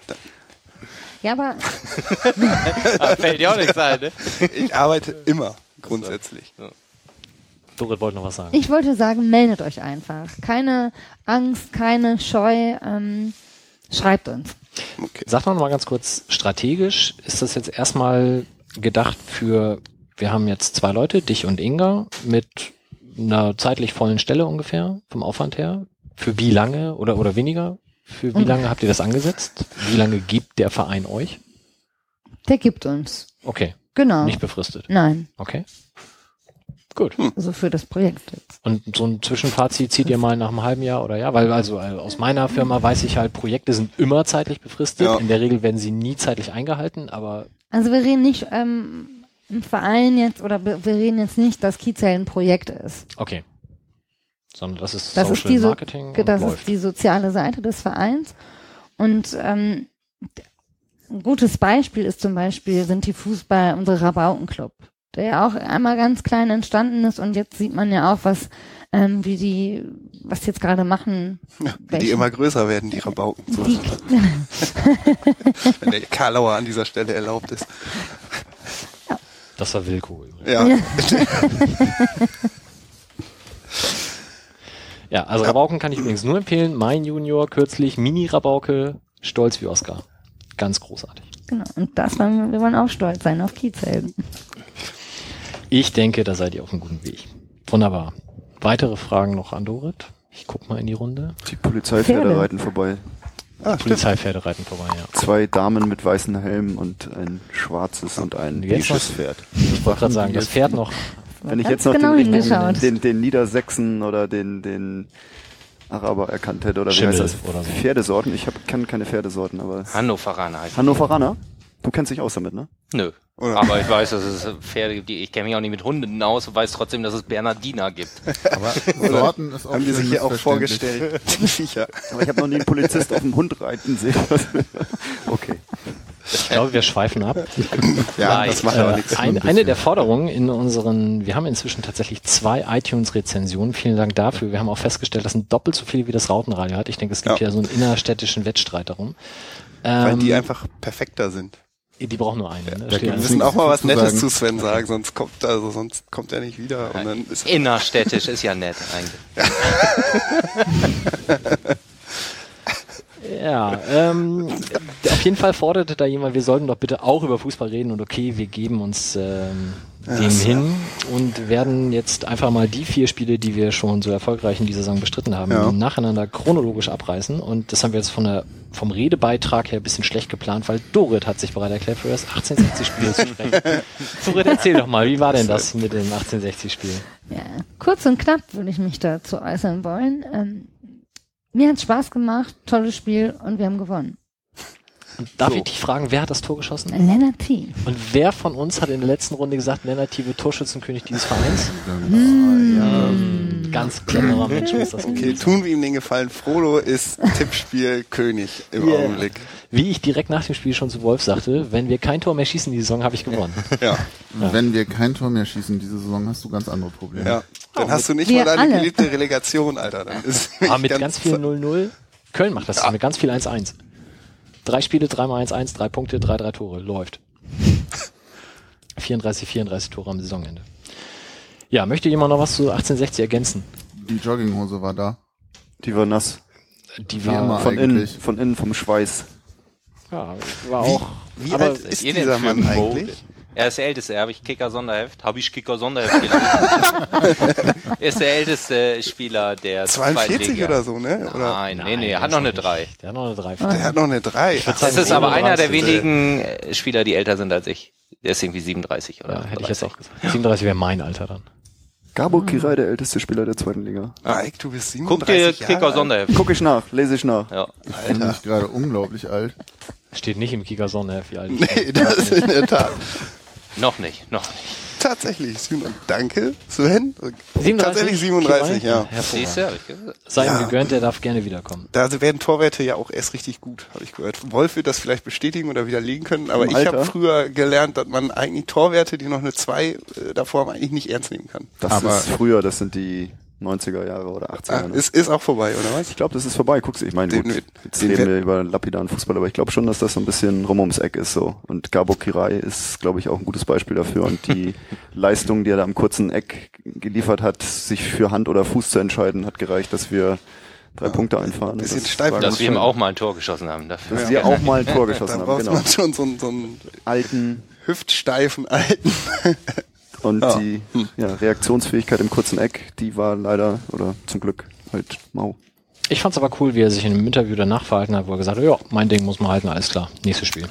ja, aber *laughs* Ah, fällt dir auch nichts ein, ne? ich arbeite immer grundsätzlich. Dorit wollte noch was sagen. ich wollte sagen, meldet euch einfach. Keine Angst, keine Scheu. Ähm, schreibt uns. Okay. Sag doch noch mal ganz kurz, strategisch ist das jetzt erstmal gedacht für, wir haben jetzt zwei Leute, dich und Inga, mit einer zeitlich vollen Stelle ungefähr, vom Aufwand her. Für wie lange oder, oder weniger? Für wie lange habt ihr das angesetzt? Wie lange gibt der Verein euch? Der gibt uns. Okay, Genau. nicht befristet. Nein, Okay. Gut. also für das Projekt jetzt. Und so ein Zwischenfazit zieht ihr mal nach einem halben Jahr oder ja? Weil also äh, aus meiner Firma weiß ich halt, Projekte sind immer zeitlich befristet. Ja. In der Regel werden sie nie zeitlich eingehalten, aber Also wir reden nicht ähm, im Verein jetzt oder wir wir reden jetzt nicht, dass Kiezell ein Projekt ist. okay. Sondern das ist Das Social ist die, so, Marketing und das läuft. ist die soziale Seite des Vereins. Und ähm, ein gutes Beispiel ist zum Beispiel, sind die Fußball, unsere Rabaukenclub, der ja auch einmal ganz klein entstanden ist und jetzt sieht man ja auch, was, ähm, wie die, was die jetzt gerade machen. Ja, wie die immer größer werden, die Rabauken. So, Die, wenn der Karlauer an dieser Stelle erlaubt ist. Das war Wilko übrigens. Ja, Ja, *laughs* *laughs* also Rabauken kann ich übrigens nur empfehlen. Mein Junior kürzlich Mini-Rabauke, stolz wie Oscar. Ganz großartig. genau. Und das wollen wir, wir wollen auch stolz sein auf Kiezhelden. Ich denke, da seid ihr auf einem guten Weg. Wunderbar. Weitere Fragen noch an Dorit? Ich guck mal in die Runde. Die Polizeipferde Pferde. reiten vorbei. ah. Polizeipferde reiten vorbei, ja. Zwei Damen mit weißen Helmen und ein schwarzes und ein beiges Pferd. Ich wollte gerade sagen, das Pferd noch. Wenn ich Ganz jetzt noch genau den, den, den, den Niedersächsen oder den, den Araber erkannt hätte oder Schimmel wie heißt das? oder so. Pferdesorten. Ich hab, kann keine Pferdesorten, aber Hannoveraner heißt Hannoveraner? Du kennst dich aus damit, ne? Nö. Oder? Aber ich weiß, dass es Pferde gibt, ich kenne mich auch nicht mit Hunden aus und weiß trotzdem, dass es Bernardiner gibt. *laughs* Aber Sorten ist auch Haben die sich hier auch vorgestellt, *laughs* die Viecher. Aber ich habe noch nie einen Polizist auf dem Hund reiten sehen. *laughs* okay. Ich glaube, wir schweifen ab. Ja, Nein. das macht aber Äh, nichts. ein, eine der Forderungen in unseren, wir haben inzwischen tatsächlich zwei iTunes-Rezensionen. Vielen Dank dafür. Wir haben auch festgestellt, das sind doppelt so viele wie das Rautenradio hat. Ich denke, es gibt Ja. ja, so einen innerstädtischen Wettstreit darum. Weil Ähm, die einfach perfekter sind. die brauchen nur eine. Ne? Steht Wir müssen auch mal was Nettes zu Sven sagen, sonst kommt, also sonst kommt er nicht wieder. Und dann ist Innerstädtisch ist ja nett eigentlich. *laughs* *laughs* Ja, ähm, auf jeden Fall forderte da jemand, wir sollten doch bitte auch über Fußball reden und okay, wir geben uns ähm, dem so. hin und werden jetzt einfach mal die vier Spiele, die wir schon so erfolgreich in dieser Saison bestritten haben, Ja. nacheinander chronologisch abreißen und das haben wir jetzt von der, vom Redebeitrag her ein bisschen schlecht geplant, weil Dorit hat sich bereit erklärt, für das 1860-Spiel zu sprechen. *laughs* Dorit, erzähl doch mal, wie war denn das mit dem 1860-Spiel? Ja, kurz und knapp würde ich mich dazu äußern wollen. Ähm, Mir hat Spaß gemacht, tolles Spiel und wir haben gewonnen. Und darf So. ich dich fragen, wer hat das Tor geschossen? Lennart T. Und wer von uns hat in der letzten Runde gesagt, Lennart T. wird Torschützenkönig dieses Vereins? Hm. Ganz cleverer Mensch muss das Okay, gewesen tun wir ihm den Gefallen. Frodo ist Tippspiel König im Yeah. Augenblick. Wie ich direkt nach dem Spiel schon zu Wolf sagte, wenn wir kein Tor mehr schießen die Saison, habe ich gewonnen. *laughs* Ja, Wenn wir kein Tor mehr schießen diese Saison, hast du ganz andere Probleme. ja. Dann hast du nicht Wir mal deine alle. geliebte Relegation, Alter. Dann ist Aber *laughs* mit ganz, viel 0-0. Köln macht das mit ganz viel 1-1. Drei Spiele, dreimal 1-1, drei Punkte, drei, drei Tore. Läuft. *laughs* 34, 34 Tore am Saisonende. Ja, möchte jemand noch was zu 1860 ergänzen? Die Jogginghose war da. Die war nass. Die Wie war, Von innen, von innen vom Schweiß. ja, war auch. Wie aber alt ist dieser Mann eigentlich? Er ist der Älteste. Habe ich Kicker Sonderheft? Habe ich Kicker Sonderheft gelesen? er *laughs* ist der älteste Spieler der 42 Zweitliga. oder so, ne? Oder? Nein, nee, nee, er hat noch eine 3. Der hat noch eine 3. Der hat noch eine 3. Ach, Das ist aber einer der 37. wenigen äh, Spieler, die älter sind als ich. Der ist irgendwie 37 oder Ja, hätte ich jetzt 30. auch gesagt. 37 wäre mein Alter dann. Gabo Kirai, der älteste Spieler der zweiten Liga. Mike, du bist 37 Guck dir Jahre Kicker. Sonderheft. Guck ich nach, lese ich nach. Ja. Ich fühle mich gerade unglaublich alt. Steht nicht im Kicker Sonderheft, wie alt. Nee, das ist in der Tat. Noch nicht, noch nicht. Tatsächlich. Siebenund- Danke, Sven. 37? Tatsächlich 37, ja. Siehst Hervorragend. du, hab ich gesagt. Sei ihm Ja. gegönnt, der darf gerne wiederkommen. Da werden Torwerte ja auch erst richtig gut, habe ich gehört. Wolf wird das vielleicht bestätigen oder widerlegen können, aber Im ich habe früher gelernt, dass man eigentlich Torwerte, die noch eine 2 äh, davor haben, eigentlich nicht ernst nehmen kann. Das Aber- ist früher, das sind die 90er Jahre oder 80er. Ah, ne? ist, ist auch vorbei, oder was? Ich glaube, das ist vorbei. Guck's, ich meine, gut, jetzt den reden wir über lapidaren Fußball, aber ich glaube schon, dass das so ein bisschen rum ums Eck ist so. Und Gabo Kirai ist, glaube ich, auch ein gutes Beispiel dafür. Und die *laughs* Leistung, die er da am kurzen Eck geliefert hat, sich für Hand oder Fuß zu entscheiden, hat gereicht, dass wir drei Punkte einfahren. bisschen Das steif, Dass wir ihm auch mal ein Tor geschossen haben. Dafür. dass wir auch mal ein Tor geschossen *laughs* Da haben, genau. man schon so, einen- so einen Alten hüftsteifen Alten. *laughs* und Ja. die ja, Reaktionsfähigkeit im kurzen Eck, die war leider oder zum Glück halt mau. Ich fand's aber cool, wie er sich in einem Interview danach verhalten hat, wo er gesagt hat, ja, mein Ding muss man halten, alles klar, nächstes Spiel.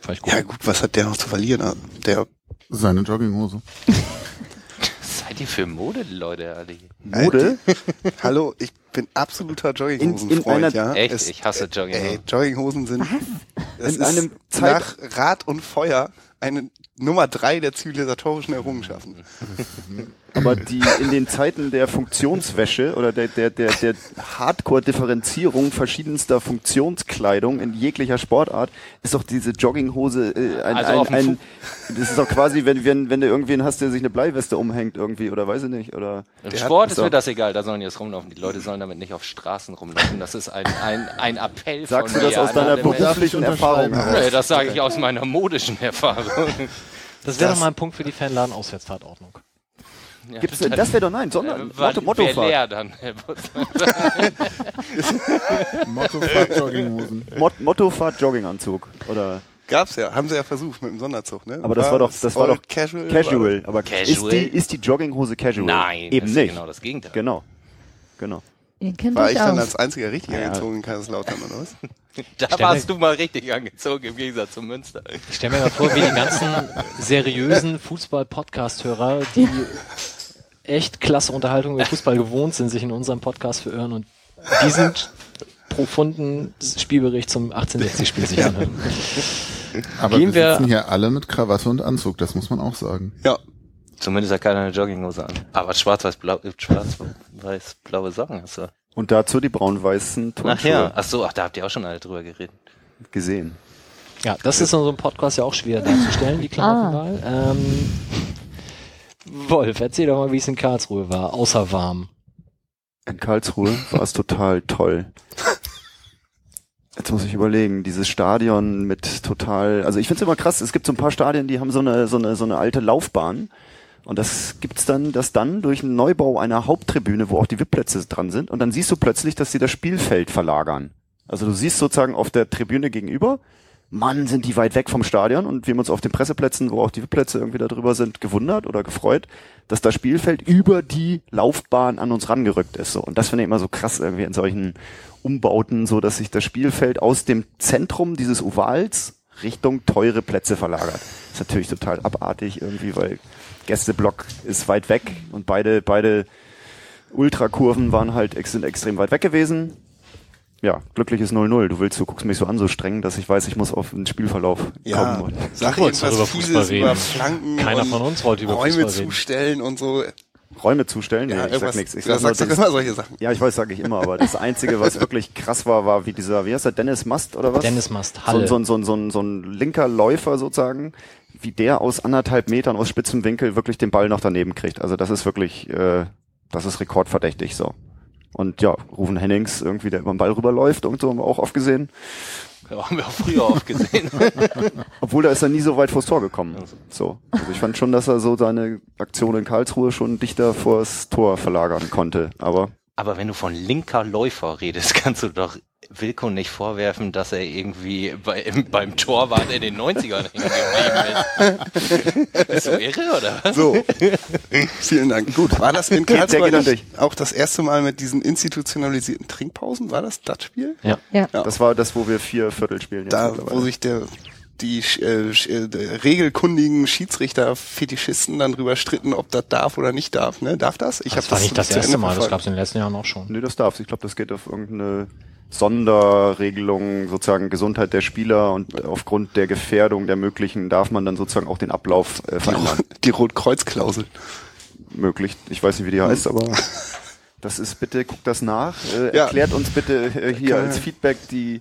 Fand ich gut. Ja gut, was hat der noch zu verlieren? Der Seine Jogginghose. Seid ihr für Mode, Leute, alle hier? Mode? *laughs* Hallo, ich bin absoluter In- Jogginghosenfreund, ja. Echt? Es- Ich hasse Jogginghosen. Ey, Jogginghosen sind In einem Zeit- nach Rad und Feuer eine Nummer drei der zivilisatorischen Errungenschaften. *laughs* Aber die in den Zeiten der Funktionswäsche oder der, der, der, der Hardcore-Differenzierung verschiedenster Funktionskleidung in jeglicher Sportart ist doch diese Jogginghose äh, ein, Also ein, ein das ist doch quasi, wenn, wenn, wenn du irgendwen hast, der sich eine Bleiweste umhängt irgendwie oder weiß ich nicht. Oder Im Sport hat- ist mir das egal, da sollen die jetzt rumlaufen. Die Leute sollen damit nicht auf Straßen rumlaufen. Das ist ein, ein, ein Appell sagst du von das mir aus an deiner beruflichen Erfahrung heraus? Nee, das sage ich aus meiner modischen Erfahrung. Das wäre Das- doch mal ein Punkt für die Fanladen-Auswärtsfahrtordnung. Ja, Gibt's, das wäre doch nein, sondern äh, war- Motto, wär Mottofahrt. leer dann. *laughs* *laughs* Motto Fahrt Jogginghosen. Mot Mottofahrt Jogginganzug oder Gab's ja, haben sie ja versucht mit dem Sonderzug, ne? aber das war doch das war doch casual. casual, aber Casual? ist die ist die Jogginghose casual? Nein, eben das ist ja nicht. genau das Gegenteil. Genau. Genau. Ihr kennt War ich dann aus. als einziger richtig Ja. angezogen in Kaiserslautern oder was? *laughs* Da Stell warst du mal richtig angezogen im Gegensatz zu Münster. Ich stelle mir mal vor, wie die ganzen seriösen Fußball-Podcast-Hörer, die echt klasse Unterhaltung über Fußball gewohnt sind, sich in unserem Podcast verirren und diesen profunden Spielbericht zum 1860-Spiel sich anhören. Aber Gehen wir wir- sitzen hier alle mit Krawatte und Anzug, das muss man auch sagen. Ja. Zumindest hat keiner eine Jogginghose an. Aber schwarz-weiß-blau, schwarz-weiß-blaue Socken hast du. Und dazu die braun-weißen Ach Turnschuhe ja, ach so, ach, da habt ihr auch schon alle drüber geredet. gesehen. Ja, das ist in so einem Podcast ja auch schwer darzustellen, die Klamottenwahl. Ähm, Wolf, erzähl doch mal, wie es in Karlsruhe war, außer warm. In Karlsruhe war es total toll. Jetzt muss ich überlegen, dieses Stadion mit total, also ich finde es immer krass, es gibt so ein paar Stadien, die haben so eine, so eine, so eine alte Laufbahn. Und das gibt's dann, das dann durch einen Neubau einer Haupttribüne, wo auch die VIP-Plätze dran sind. Und dann siehst du plötzlich, dass sie das Spielfeld verlagern. Also du siehst sozusagen auf der Tribüne gegenüber, Mann, sind die weit weg vom Stadion. Und wir haben uns auf den Presseplätzen, wo auch die VIP-Plätze irgendwie da drüber sind, gewundert oder gefreut, dass das Spielfeld über die Laufbahn an uns rangerückt ist. So. Und das finde ich immer so krass irgendwie in solchen Umbauten, so dass sich das Spielfeld aus dem Zentrum dieses Ovals Richtung teure Plätze verlagert. ist natürlich total abartig irgendwie, weil Gästeblock ist weit weg und beide, beide Ultrakurven waren halt sind extrem weit weg gewesen. Ja, glückliches 0-0. Du willst, du guckst mich so an, so streng, dass ich weiß, ich muss auf den Spielverlauf Ja, kommen. sag irgendwas über Fußball Fieses reden. über Flanken Keiner von uns wollte über Räume Fußball reden. zustellen und so. Räume zustellen? Nee, Ja, ich sag nichts. Ich sag sagst das- immer solche Sachen. ja, ich weiß, sage ich immer, aber das Einzige, was *laughs* wirklich krass war, war wie dieser, wie heißt der, Dennis Mast oder was? Dennis Mast, so, Halle. so, ein- so, ein- so, ein- so ein linker Läufer sozusagen, wie der aus anderthalb Metern aus spitzem Winkel wirklich den Ball noch daneben kriegt. Also das ist wirklich, äh, das ist rekordverdächtig so. Und ja, Rufen Hennings irgendwie, der über den Ball rüberläuft und so haben wir auch oft gesehen. Ja, haben wir auch früher oft gesehen. *laughs* Obwohl, da ist er nie so weit vors Tor gekommen. So. Also ich fand schon, dass er so seine Aktion in Karlsruhe schon dichter vors Tor verlagern konnte. Aber Aber wenn du von linker Läufer redest, *laughs* kannst du doch Wilko nicht vorwerfen, dass er irgendwie bei, im, beim Torwart in den 90ern hängen geblieben ist. *laughs* Bist du irre, oder was? So, *laughs* vielen Dank. Gut, war das in Karlsruhe nicht auch das erste Mal mit diesen institutionalisierten Trinkpausen? War das das Spiel? ja. Ja. Das war das, wo wir vier Viertel spielen. jetzt Da, wo sich der die äh, sch- äh, regelkundigen Schiedsrichter Fetischisten dann drüber stritten, ob das darf oder nicht darf. Ne? Darf das? Ich Das war nicht das erste Ende Mal, das verfolgt. gab es in den letzten Jahren auch schon. Nö, das darf's. Ich glaube, das geht auf irgendeine Sonderregelung, sozusagen Gesundheit der Spieler und aufgrund der Gefährdung der möglichen darf man dann sozusagen auch den Ablauf äh. Ro- die Rotkreuzklausel. Möglich. Ich weiß nicht, wie die heißt, aber *laughs* das ist bitte, guckt das nach. Äh, Ja. Erklärt uns bitte äh, hier Kann- als Feedback die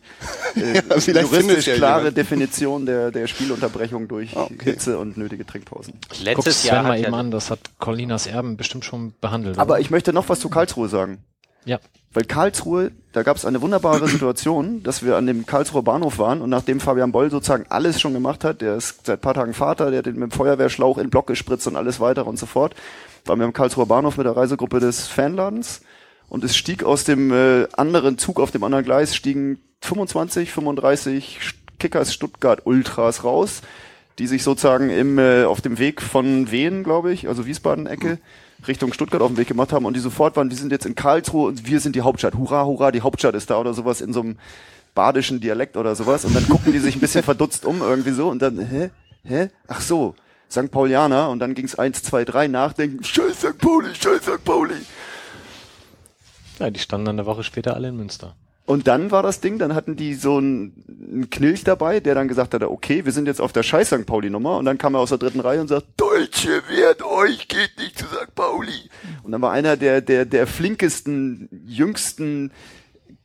äh, *laughs* Ja, juristisch ja klare jemand. Definition der, der Spielunterbrechung durch Ah, okay. Hitze und nötige Trinkpausen. Letztes Sven Jahr mal hat eben an, das hat Colinas Erben bestimmt schon behandelt. Aber oder? ich möchte noch was zu Karlsruhe sagen. ja. Weil Karlsruhe, da gab es eine wunderbare *clears throat* Situation, dass wir an dem Karlsruher Bahnhof waren und nachdem Fabian Boll sozusagen alles schon gemacht hat, der ist seit paar Tagen Vater, der hat den mit dem Feuerwehrschlauch in den Block gespritzt und alles weitere und so fort, waren wir am Karlsruher Bahnhof mit der Reisegruppe des Fanladens und es stieg aus dem äh, anderen Zug auf dem anderen Gleis, stiegen 25, 35 Kickers Stuttgart Ultras raus, die sich sozusagen im, äh, auf dem Weg von Wien, glaube ich, also Wiesbaden-Ecke, Richtung Stuttgart auf den Weg gemacht haben und die sofort waren, wir sind jetzt in Karlsruhe und wir sind die Hauptstadt. Hurra, hurra, die Hauptstadt ist da oder sowas in so einem badischen Dialekt oder sowas und dann gucken die sich ein bisschen *laughs* verdutzt um irgendwie so und dann, hä? Hä? Ach so, St. Paulianer und dann ging's eins, zwei, drei nachdenken, scheiß St. Pauli, scheiß St. Pauli. ja, die standen dann eine Woche später alle in Münster. Und dann war das Ding, dann hatten die so einen, einen Knilch dabei, der dann gesagt hat, okay, wir sind jetzt auf der scheiß St. Pauli-Nummer. Und dann kam er aus der dritten Reihe und sagt, Deutsche, wehrt euch, geht nicht zu St. Pauli. Und dann war einer der, der, der flinkesten, jüngsten,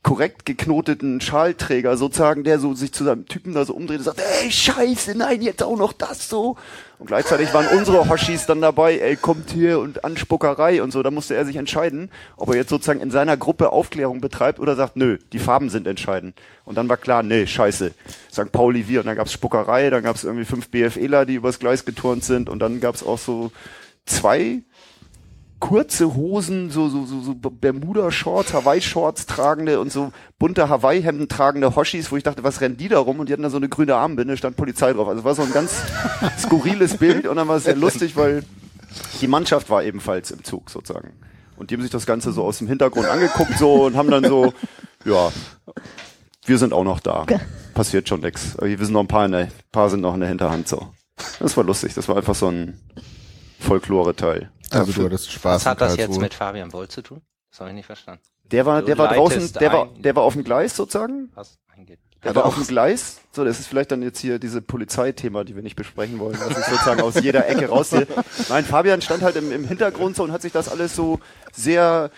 korrekt geknoteten Schalträger sozusagen, der so sich zu seinem Typen da so umdreht und sagt, ey, scheiße, nein, jetzt auch noch das so. Und gleichzeitig waren unsere Hoshis dann dabei, ey, kommt hier und Anspuckerei und so. Da musste er sich entscheiden, ob er jetzt sozusagen in seiner Gruppe Aufklärung betreibt oder sagt, nö, die Farben sind entscheidend. Und dann war klar, nee, scheiße, St. Pauli wir. Und dann gab's Spuckerei, dann gab's irgendwie fünf BFEler, die übers Gleis geturnt sind und dann gab's auch so zwei kurze Hosen, so, so, so, so Bermuda-Shorts, Hawaii-Shorts tragende und so bunte Hawaii-Hemden tragende Hoshis, wo ich dachte, was rennen die da rum? Und die hatten da so eine grüne Armbinde, stand Polizei drauf. Also es war so ein ganz *laughs* skurriles Bild und dann war es sehr lustig, weil die Mannschaft war ebenfalls im Zug sozusagen. Und die haben sich das Ganze so aus dem Hintergrund angeguckt so und haben dann so, ja, wir sind auch noch da. Passiert schon nix. Wir sind noch ein paar, in der, ein paar sind noch in der Hinterhand so. Das war lustig. Das war einfach so ein Folklore-Teil. Also du hattest Spaß was hat das jetzt mit Fabian Boll zu tun? Das habe ich nicht verstanden. Der war, der war draußen, der war, der war auf dem Gleis sozusagen. Was eingeht. Der war auf dem Gleis. So, das ist vielleicht dann jetzt hier diese Polizeithema, die wir nicht besprechen wollen, was ich sozusagen aus jeder Ecke rausziehe. Nein, Fabian stand halt im, im Hintergrund so und hat sich das alles so sehr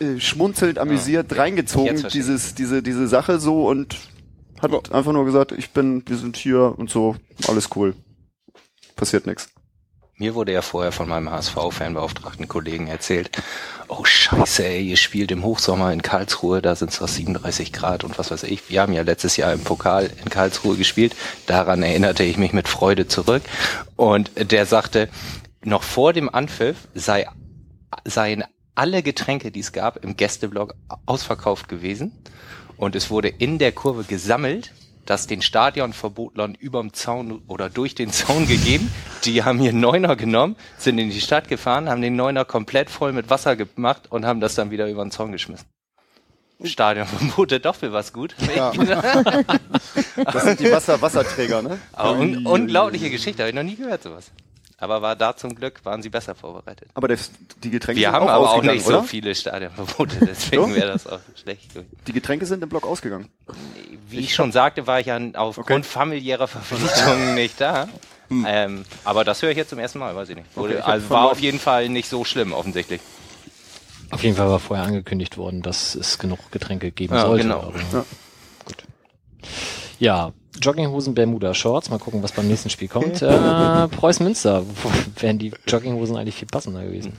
äh, schmunzelnd, amüsiert reingezogen, verstehe ich. dieses, diese, diese Sache so und hat einfach nur gesagt, ich bin, wir sind hier und so, alles cool. Passiert nichts. Mir wurde ja vorher von meinem HSV-Fanbeauftragten Kollegen erzählt, oh scheiße, ey, ihr spielt im Hochsommer in Karlsruhe, da sind es doch 37 Grad und was weiß ich. Wir haben ja letztes Jahr im Pokal in Karlsruhe gespielt, daran erinnerte ich mich mit Freude zurück. Und der sagte, noch vor dem Anpfiff sei, seien alle Getränke, die es gab, im Gästeblock ausverkauft gewesen. Und es wurde in der Kurve gesammelt, das den Stadionverbotlern überm Zaun oder durch den Zaun gegeben. Die haben hier Neuner genommen, sind in die Stadt gefahren, haben den Neuner komplett voll mit Wasser gemacht und haben das dann wieder über den Zaun geschmissen. Stadionverbote doch für was gut. *laughs* Das sind die Wasser, Wasserträger, ne? Aber un unglaubliche Geschichte, habe ich noch nie gehört sowas. Aber war da zum Glück, waren sie besser vorbereitet. Aber der, die Getränke Wir sind haben auch aber auch nicht oder? so viele Stadionverbote, deswegen So? wäre das auch schlecht gewesen. Die Getränke sind im Block ausgegangen. Wie ich schon sagte, war ich ja aufgrund familiärer Verpflichtungen *laughs* nicht da. Ähm, aber das höre ich jetzt zum ersten Mal, weiß ich nicht. Wurde, Okay, ich also war auf jeden Fall nicht so schlimm, offensichtlich. Auf jeden Fall war vorher angekündigt worden, dass es genug Getränke geben Ja, sollte. genau. aber- Ja. Gut. Ja, Jogginghosen, Bermuda Shorts. Mal gucken, was beim nächsten Spiel kommt. Äh, Preußen Münster. Wären die Jogginghosen eigentlich viel passender gewesen?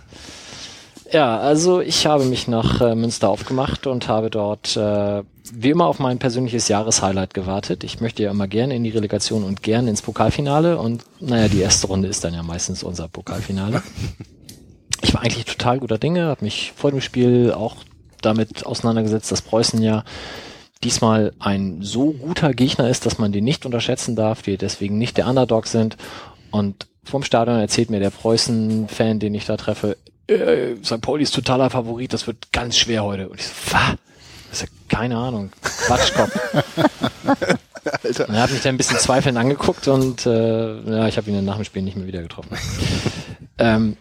Ja, also ich habe mich nach äh, Münster aufgemacht und habe dort äh, wie immer auf mein persönliches Jahreshighlight gewartet. Ich möchte ja immer gerne in die Relegation und gerne ins Pokalfinale und naja, die erste Runde ist dann ja meistens unser Pokalfinale. Ich war eigentlich total guter Dinge, habe mich vor dem Spiel auch damit auseinandergesetzt, dass Preußen ja diesmal ein so guter Gegner ist, dass man den nicht unterschätzen darf, die deswegen nicht der Underdog sind. Und vom Stadion erzählt mir der Preußen-Fan, den ich da treffe, äh, St. Pauli ist totaler Favorit, das wird ganz schwer heute. Und ich so, was? Das ist ja keine Ahnung. Quatschkopf. *laughs* Alter. Und er hat mich dann ein bisschen zweifelnd angeguckt und äh, ja, ich habe ihn dann nach dem Spiel nicht mehr wieder getroffen. *laughs* ähm,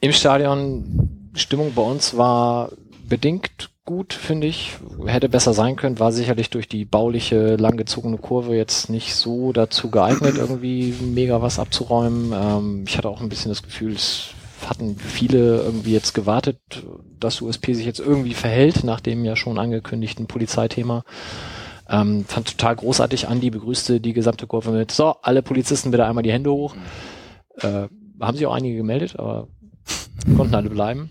Im Stadion, Stimmung bei uns war bedingt gut, finde ich. Hätte besser sein können, war sicherlich durch die bauliche, langgezogene Kurve jetzt nicht so dazu geeignet, irgendwie mega was abzuräumen. Ähm, ich hatte auch ein bisschen das Gefühl, es hatten viele irgendwie jetzt gewartet, dass USP sich jetzt irgendwie verhält, nach dem ja schon angekündigten Polizeithema. Ähm, fand total großartig. Andi begrüßte die gesamte Kurve mit, so, alle Polizisten bitte einmal die Hände hoch. Äh, haben sich auch einige gemeldet, aber konnten alle bleiben.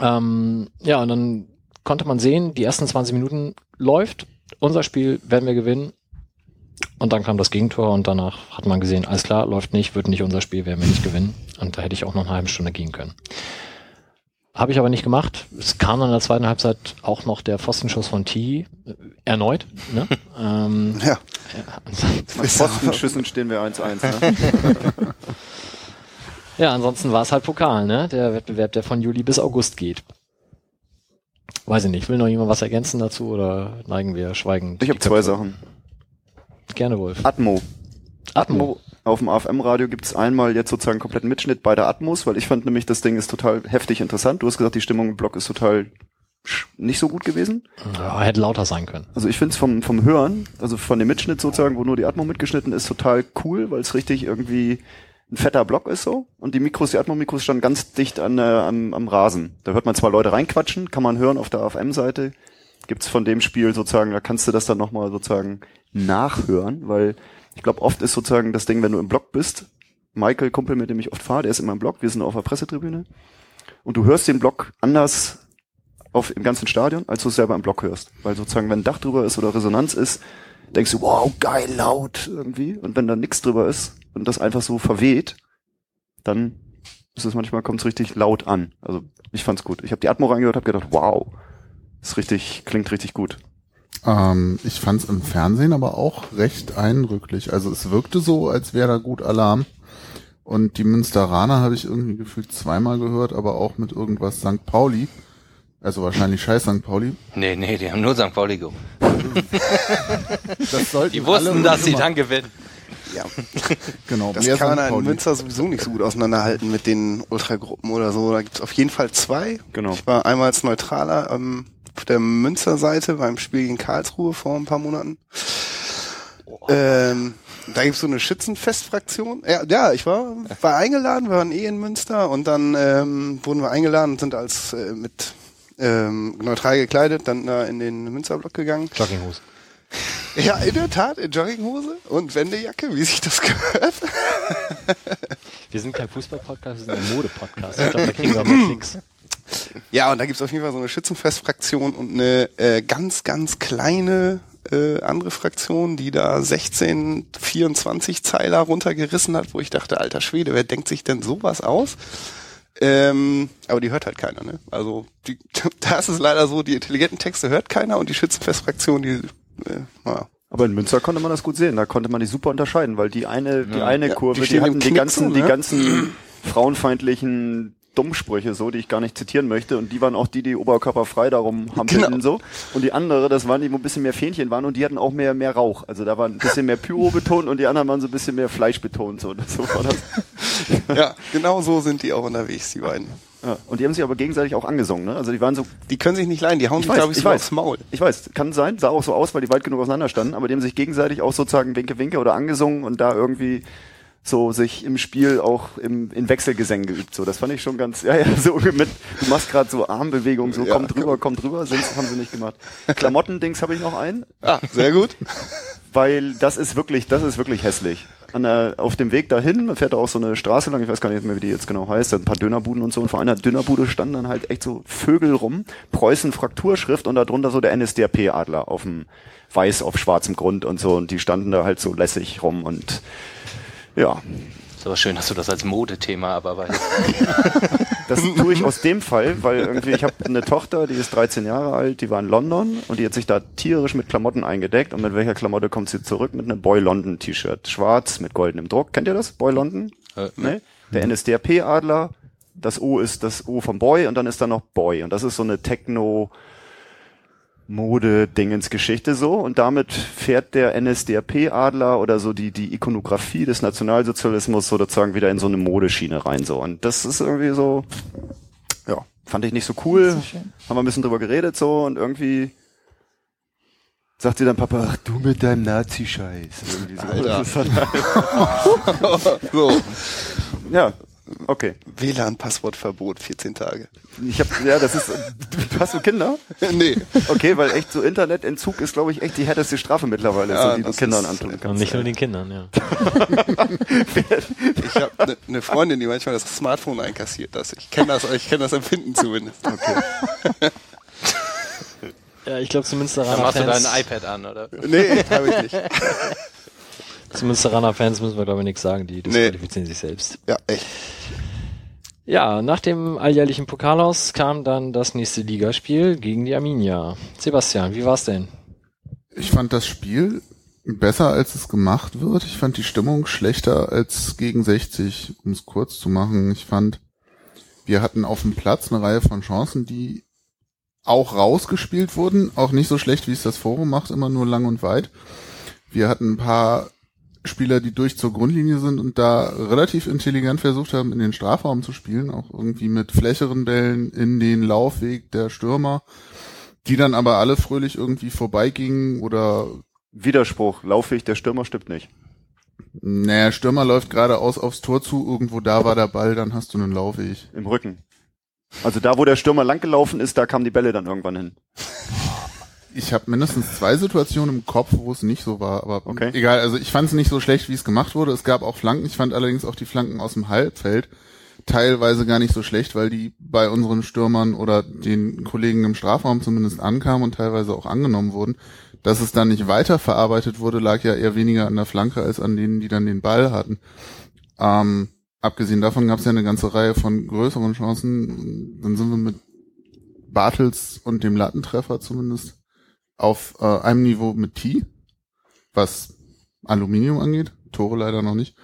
Ähm, ja, und dann konnte man sehen, die ersten 20 Minuten läuft, unser Spiel werden wir gewinnen. Und dann kam das Gegentor und danach hat man gesehen, alles klar, läuft nicht, wird nicht unser Spiel, werden wir nicht gewinnen. Und da hätte ich auch noch eine halbe Stunde gehen können. Habe ich aber nicht gemacht. Es kam dann in der zweiten Halbzeit auch noch der Pfostenschuss von T äh, erneut. Ne? *laughs* ähm, Ja. Mit Pfostenschüssen stehen wir 1-1. Ne? *laughs* Ja, ansonsten war es halt Pokal, ne? Der Wettbewerb, der von Juli bis August geht. Weiß ich nicht. Will noch jemand was ergänzen dazu oder neigen wir schweigend? Ich habe zwei? Sachen. Gerne, Wolf. Atmo. Atmo. Auf dem AFM-Radio gibt's einmal jetzt sozusagen einen kompletten Mitschnitt bei der Atmos, weil ich fand nämlich, das Ding ist total heftig interessant. Du hast gesagt, die Stimmung im Block ist total nicht so gut gewesen. Ja, hätte lauter sein können. Also ich finde es vom, vom Hören, also von dem Mitschnitt sozusagen, wo nur die Atmo mitgeschnitten ist, total cool, weil es richtig irgendwie ein fetter Block ist so. Und die Mikros, die Atmo-Mikros standen ganz dicht an, äh, am, am Rasen. Da hört man zwar Leute reinquatschen, kann man hören auf der AFM-Seite. Gibt's von dem Spiel sozusagen, da kannst du das dann nochmal sozusagen nachhören, weil ich glaube, oft ist sozusagen das Ding, wenn du im Block bist, Michael, Kumpel, mit dem ich oft fahre, der ist immer im Block, wir sind auf der Pressetribüne. Und du hörst den Block anders auf, im ganzen Stadion, als du es selber im Block hörst. Weil sozusagen, wenn ein Dach drüber ist oder Resonanz ist, denkst du, wow, geil, laut irgendwie. Und wenn da nichts drüber ist und das einfach so verweht, dann ist es manchmal, kommt es richtig laut an. Also ich fand's gut. Ich habe die Atmo reingehört, habe gedacht, wow, ist richtig, klingt richtig gut. Ähm, ich fand es im Fernsehen aber auch recht eindrücklich. Also es wirkte so, als wäre da gut Alarm. Und die Münsteraner habe ich irgendwie gefühlt zweimal gehört, aber auch mit irgendwas St. Pauli. Also wahrscheinlich scheiß St. Pauli. Nee, nee, die haben nur St. Pauli geholt. Die wussten, alle dass sie dann gewinnen. Ja, *laughs* Genau, das kann man in. Münster sowieso nicht so gut auseinanderhalten mit den Ultragruppen oder so. Da gibt's auf jeden Fall zwei. Genau. Ich war einmal als Neutraler ähm, auf der Münsterseite beim Spiel gegen Karlsruhe vor ein paar Monaten. Ähm, da gibt's so eine Schützenfestfraktion. Ja, ja, ich war, war eingeladen, wir waren eh in Münster und dann ähm, wurden wir eingeladen und sind als äh, mit ähm, neutral gekleidet dann da in den Münsterblock gegangen. Jogginghose. *laughs* Ja, in der Tat, in Jogginghose und Wendejacke, wie sich das *laughs* gehört. Wir sind kein Fußball-Podcast, wir sind ein Mode-Podcast. Ich glaube, da kriegen wir mehr Klicks. Ja, und da gibt's auf jeden Fall so eine Schützenfestfraktion und eine äh, ganz, ganz kleine äh, andere Fraktion, die da 16, 24 Zeiler runtergerissen hat, wo ich dachte, alter Schwede, wer denkt sich denn sowas aus? Ähm, aber die hört halt keiner, ne? Also die, *laughs* da ist es leider so, die intelligenten Texte hört keiner und die Schützenfestfraktion, die äh, ja. Aber in Münster konnte man das gut sehen. Da konnte man die super unterscheiden, weil die eine, die eine Ja, Kurve, die die, hatten die ganzen, so, die ne? ganzen frauenfeindlichen Dummsprüche so, die ich gar nicht zitieren möchte und die waren auch die, die oberkörperfrei darum hampelten Genau. so und die andere, das waren die, wo ein bisschen mehr Fähnchen waren und die hatten auch mehr mehr Rauch. Also da war ein bisschen mehr Pyro *laughs* betont und die anderen waren so ein bisschen mehr Fleisch betont so. *laughs* so war das. Ja, genau so sind die auch unterwegs, die beiden. Ja. Und die haben sich aber gegenseitig auch angesungen, ne? Also die waren so Die können sich nicht leiden, die hauen Ich sich, weiß, glaube ich, ich so weiß. aufs Maul. Ich weiß, kann sein, sah auch so aus, weil die weit genug auseinander standen, aber die haben sich gegenseitig auch sozusagen Winke Winke oder angesungen und da irgendwie so sich im Spiel auch im, in Wechselgesängen geübt. So, das fand ich schon ganz, ja, ja, so *laughs* mit, du machst gerade so Armbewegungen, so Ja, komm drüber, komm drüber, sonst haben sie nicht gemacht. Klamottendings habe ich noch ein, Ah, sehr gut. weil das ist wirklich, das ist wirklich hässlich. An der, auf dem Weg dahin, man fährt da auch so eine Straße lang, ich weiß gar nicht mehr, wie die jetzt genau heißt, ein paar Dönerbuden und so, und vor einer Dönerbude standen dann halt echt so Vögel rum, Preußen Frakturschrift und darunter so der NSDAP-Adler auf dem weiß auf schwarzem Grund und so, und die standen da halt so lässig rum und ja, Ist aber schön, dass du das als Modethema aber weißt. *laughs* Das tue ich aus dem Fall, weil irgendwie ich habe eine Tochter, die ist 13 Jahre alt, die war in London und die hat sich da tierisch mit Klamotten eingedeckt. Und mit welcher Klamotte kommt sie zurück? Mit einem Boy London T-Shirt, schwarz mit goldenem Druck. Kennt ihr das? Boy London? Äh, Ne? Der NSDAP Adler. Das O ist das O vom Boy und dann ist da noch Boy und das ist so eine Techno Mode-Dingens-Geschichte so. Und damit fährt der NSDAP-Adler oder so die, die Ikonografie des Nationalsozialismus so sozusagen wieder in so eine Modeschiene rein so. Und das ist irgendwie so, ja, fand ich nicht so cool, So haben wir ein bisschen drüber geredet so. Und irgendwie sagt sie dann Papa, ach, du mit deinem Nazi-Scheiß. Irgendwie so. Halt, *laughs* *laughs* So, ja, okay. WLAN-Passwortverbot, 14 Tage. Ich hab, ja, das ist, hast du Kinder? *laughs* nee. Okay, weil echt so Internetentzug ist, glaube ich, echt die härteste Strafe mittlerweile, Ja, so, die du das Kindern antun Und kannst. nicht nur den Kindern, ja. *laughs* Ich habe eine ne Freundin, die manchmal das Smartphone einkassiert. Das. Ich kenne das, ich kenne das Empfinden zumindest. Okay. Ja, ich glaube, zumindest Dann Münsteraner machst du dein iPad an, oder? Nee, habe ich nicht. Zu Münsteraner Fans müssen wir, glaube ich, nichts sagen. Die disqualifizieren sich selbst. Ja, echt. Ja, nach dem alljährlichen Pokalaus kam dann das nächste Ligaspiel gegen die Arminia. Sebastian, wie war's denn? Ich fand das Spiel besser, als es gemacht wird. Ich fand die Stimmung schlechter als gegen 60, um es kurz zu machen. Ich fand, wir hatten auf dem Platz eine Reihe von Chancen, die auch rausgespielt wurden. Auch nicht so schlecht, wie es das Forum macht, immer nur lang und weit. Wir hatten ein paar Spieler, die durch zur Grundlinie sind und da relativ intelligent versucht haben, in den Strafraum zu spielen, auch irgendwie mit flächeren Bällen in den Laufweg der Stürmer, die dann aber alle fröhlich irgendwie vorbeigingen oder Widerspruch, Laufweg, der Stürmer stimmt nicht. naja, Stürmer läuft geradeaus aufs Tor zu, irgendwo da war der Ball, dann hast du einen Laufweg. Im Rücken. Also da, wo der Stürmer langgelaufen ist, da kamen die Bälle dann irgendwann hin. Ich habe mindestens zwei Situationen im Kopf, wo es nicht so war, aber Okay. egal, also ich fand es nicht so schlecht, wie es gemacht wurde. Es gab auch Flanken, ich fand allerdings auch die Flanken aus dem Halbfeld teilweise gar nicht so schlecht, weil die bei unseren Stürmern oder den Kollegen im Strafraum zumindest ankamen und teilweise auch angenommen wurden. Dass es dann nicht weiterverarbeitet wurde, lag ja eher weniger an der Flanke als an denen, die dann den Ball hatten. Ähm, abgesehen davon gab es ja eine ganze Reihe von größeren Chancen. Dann sind wir mit Bartels und dem Lattentreffer zumindest auf äh, einem Niveau mit T, was Aluminium angeht. Tore leider noch nicht.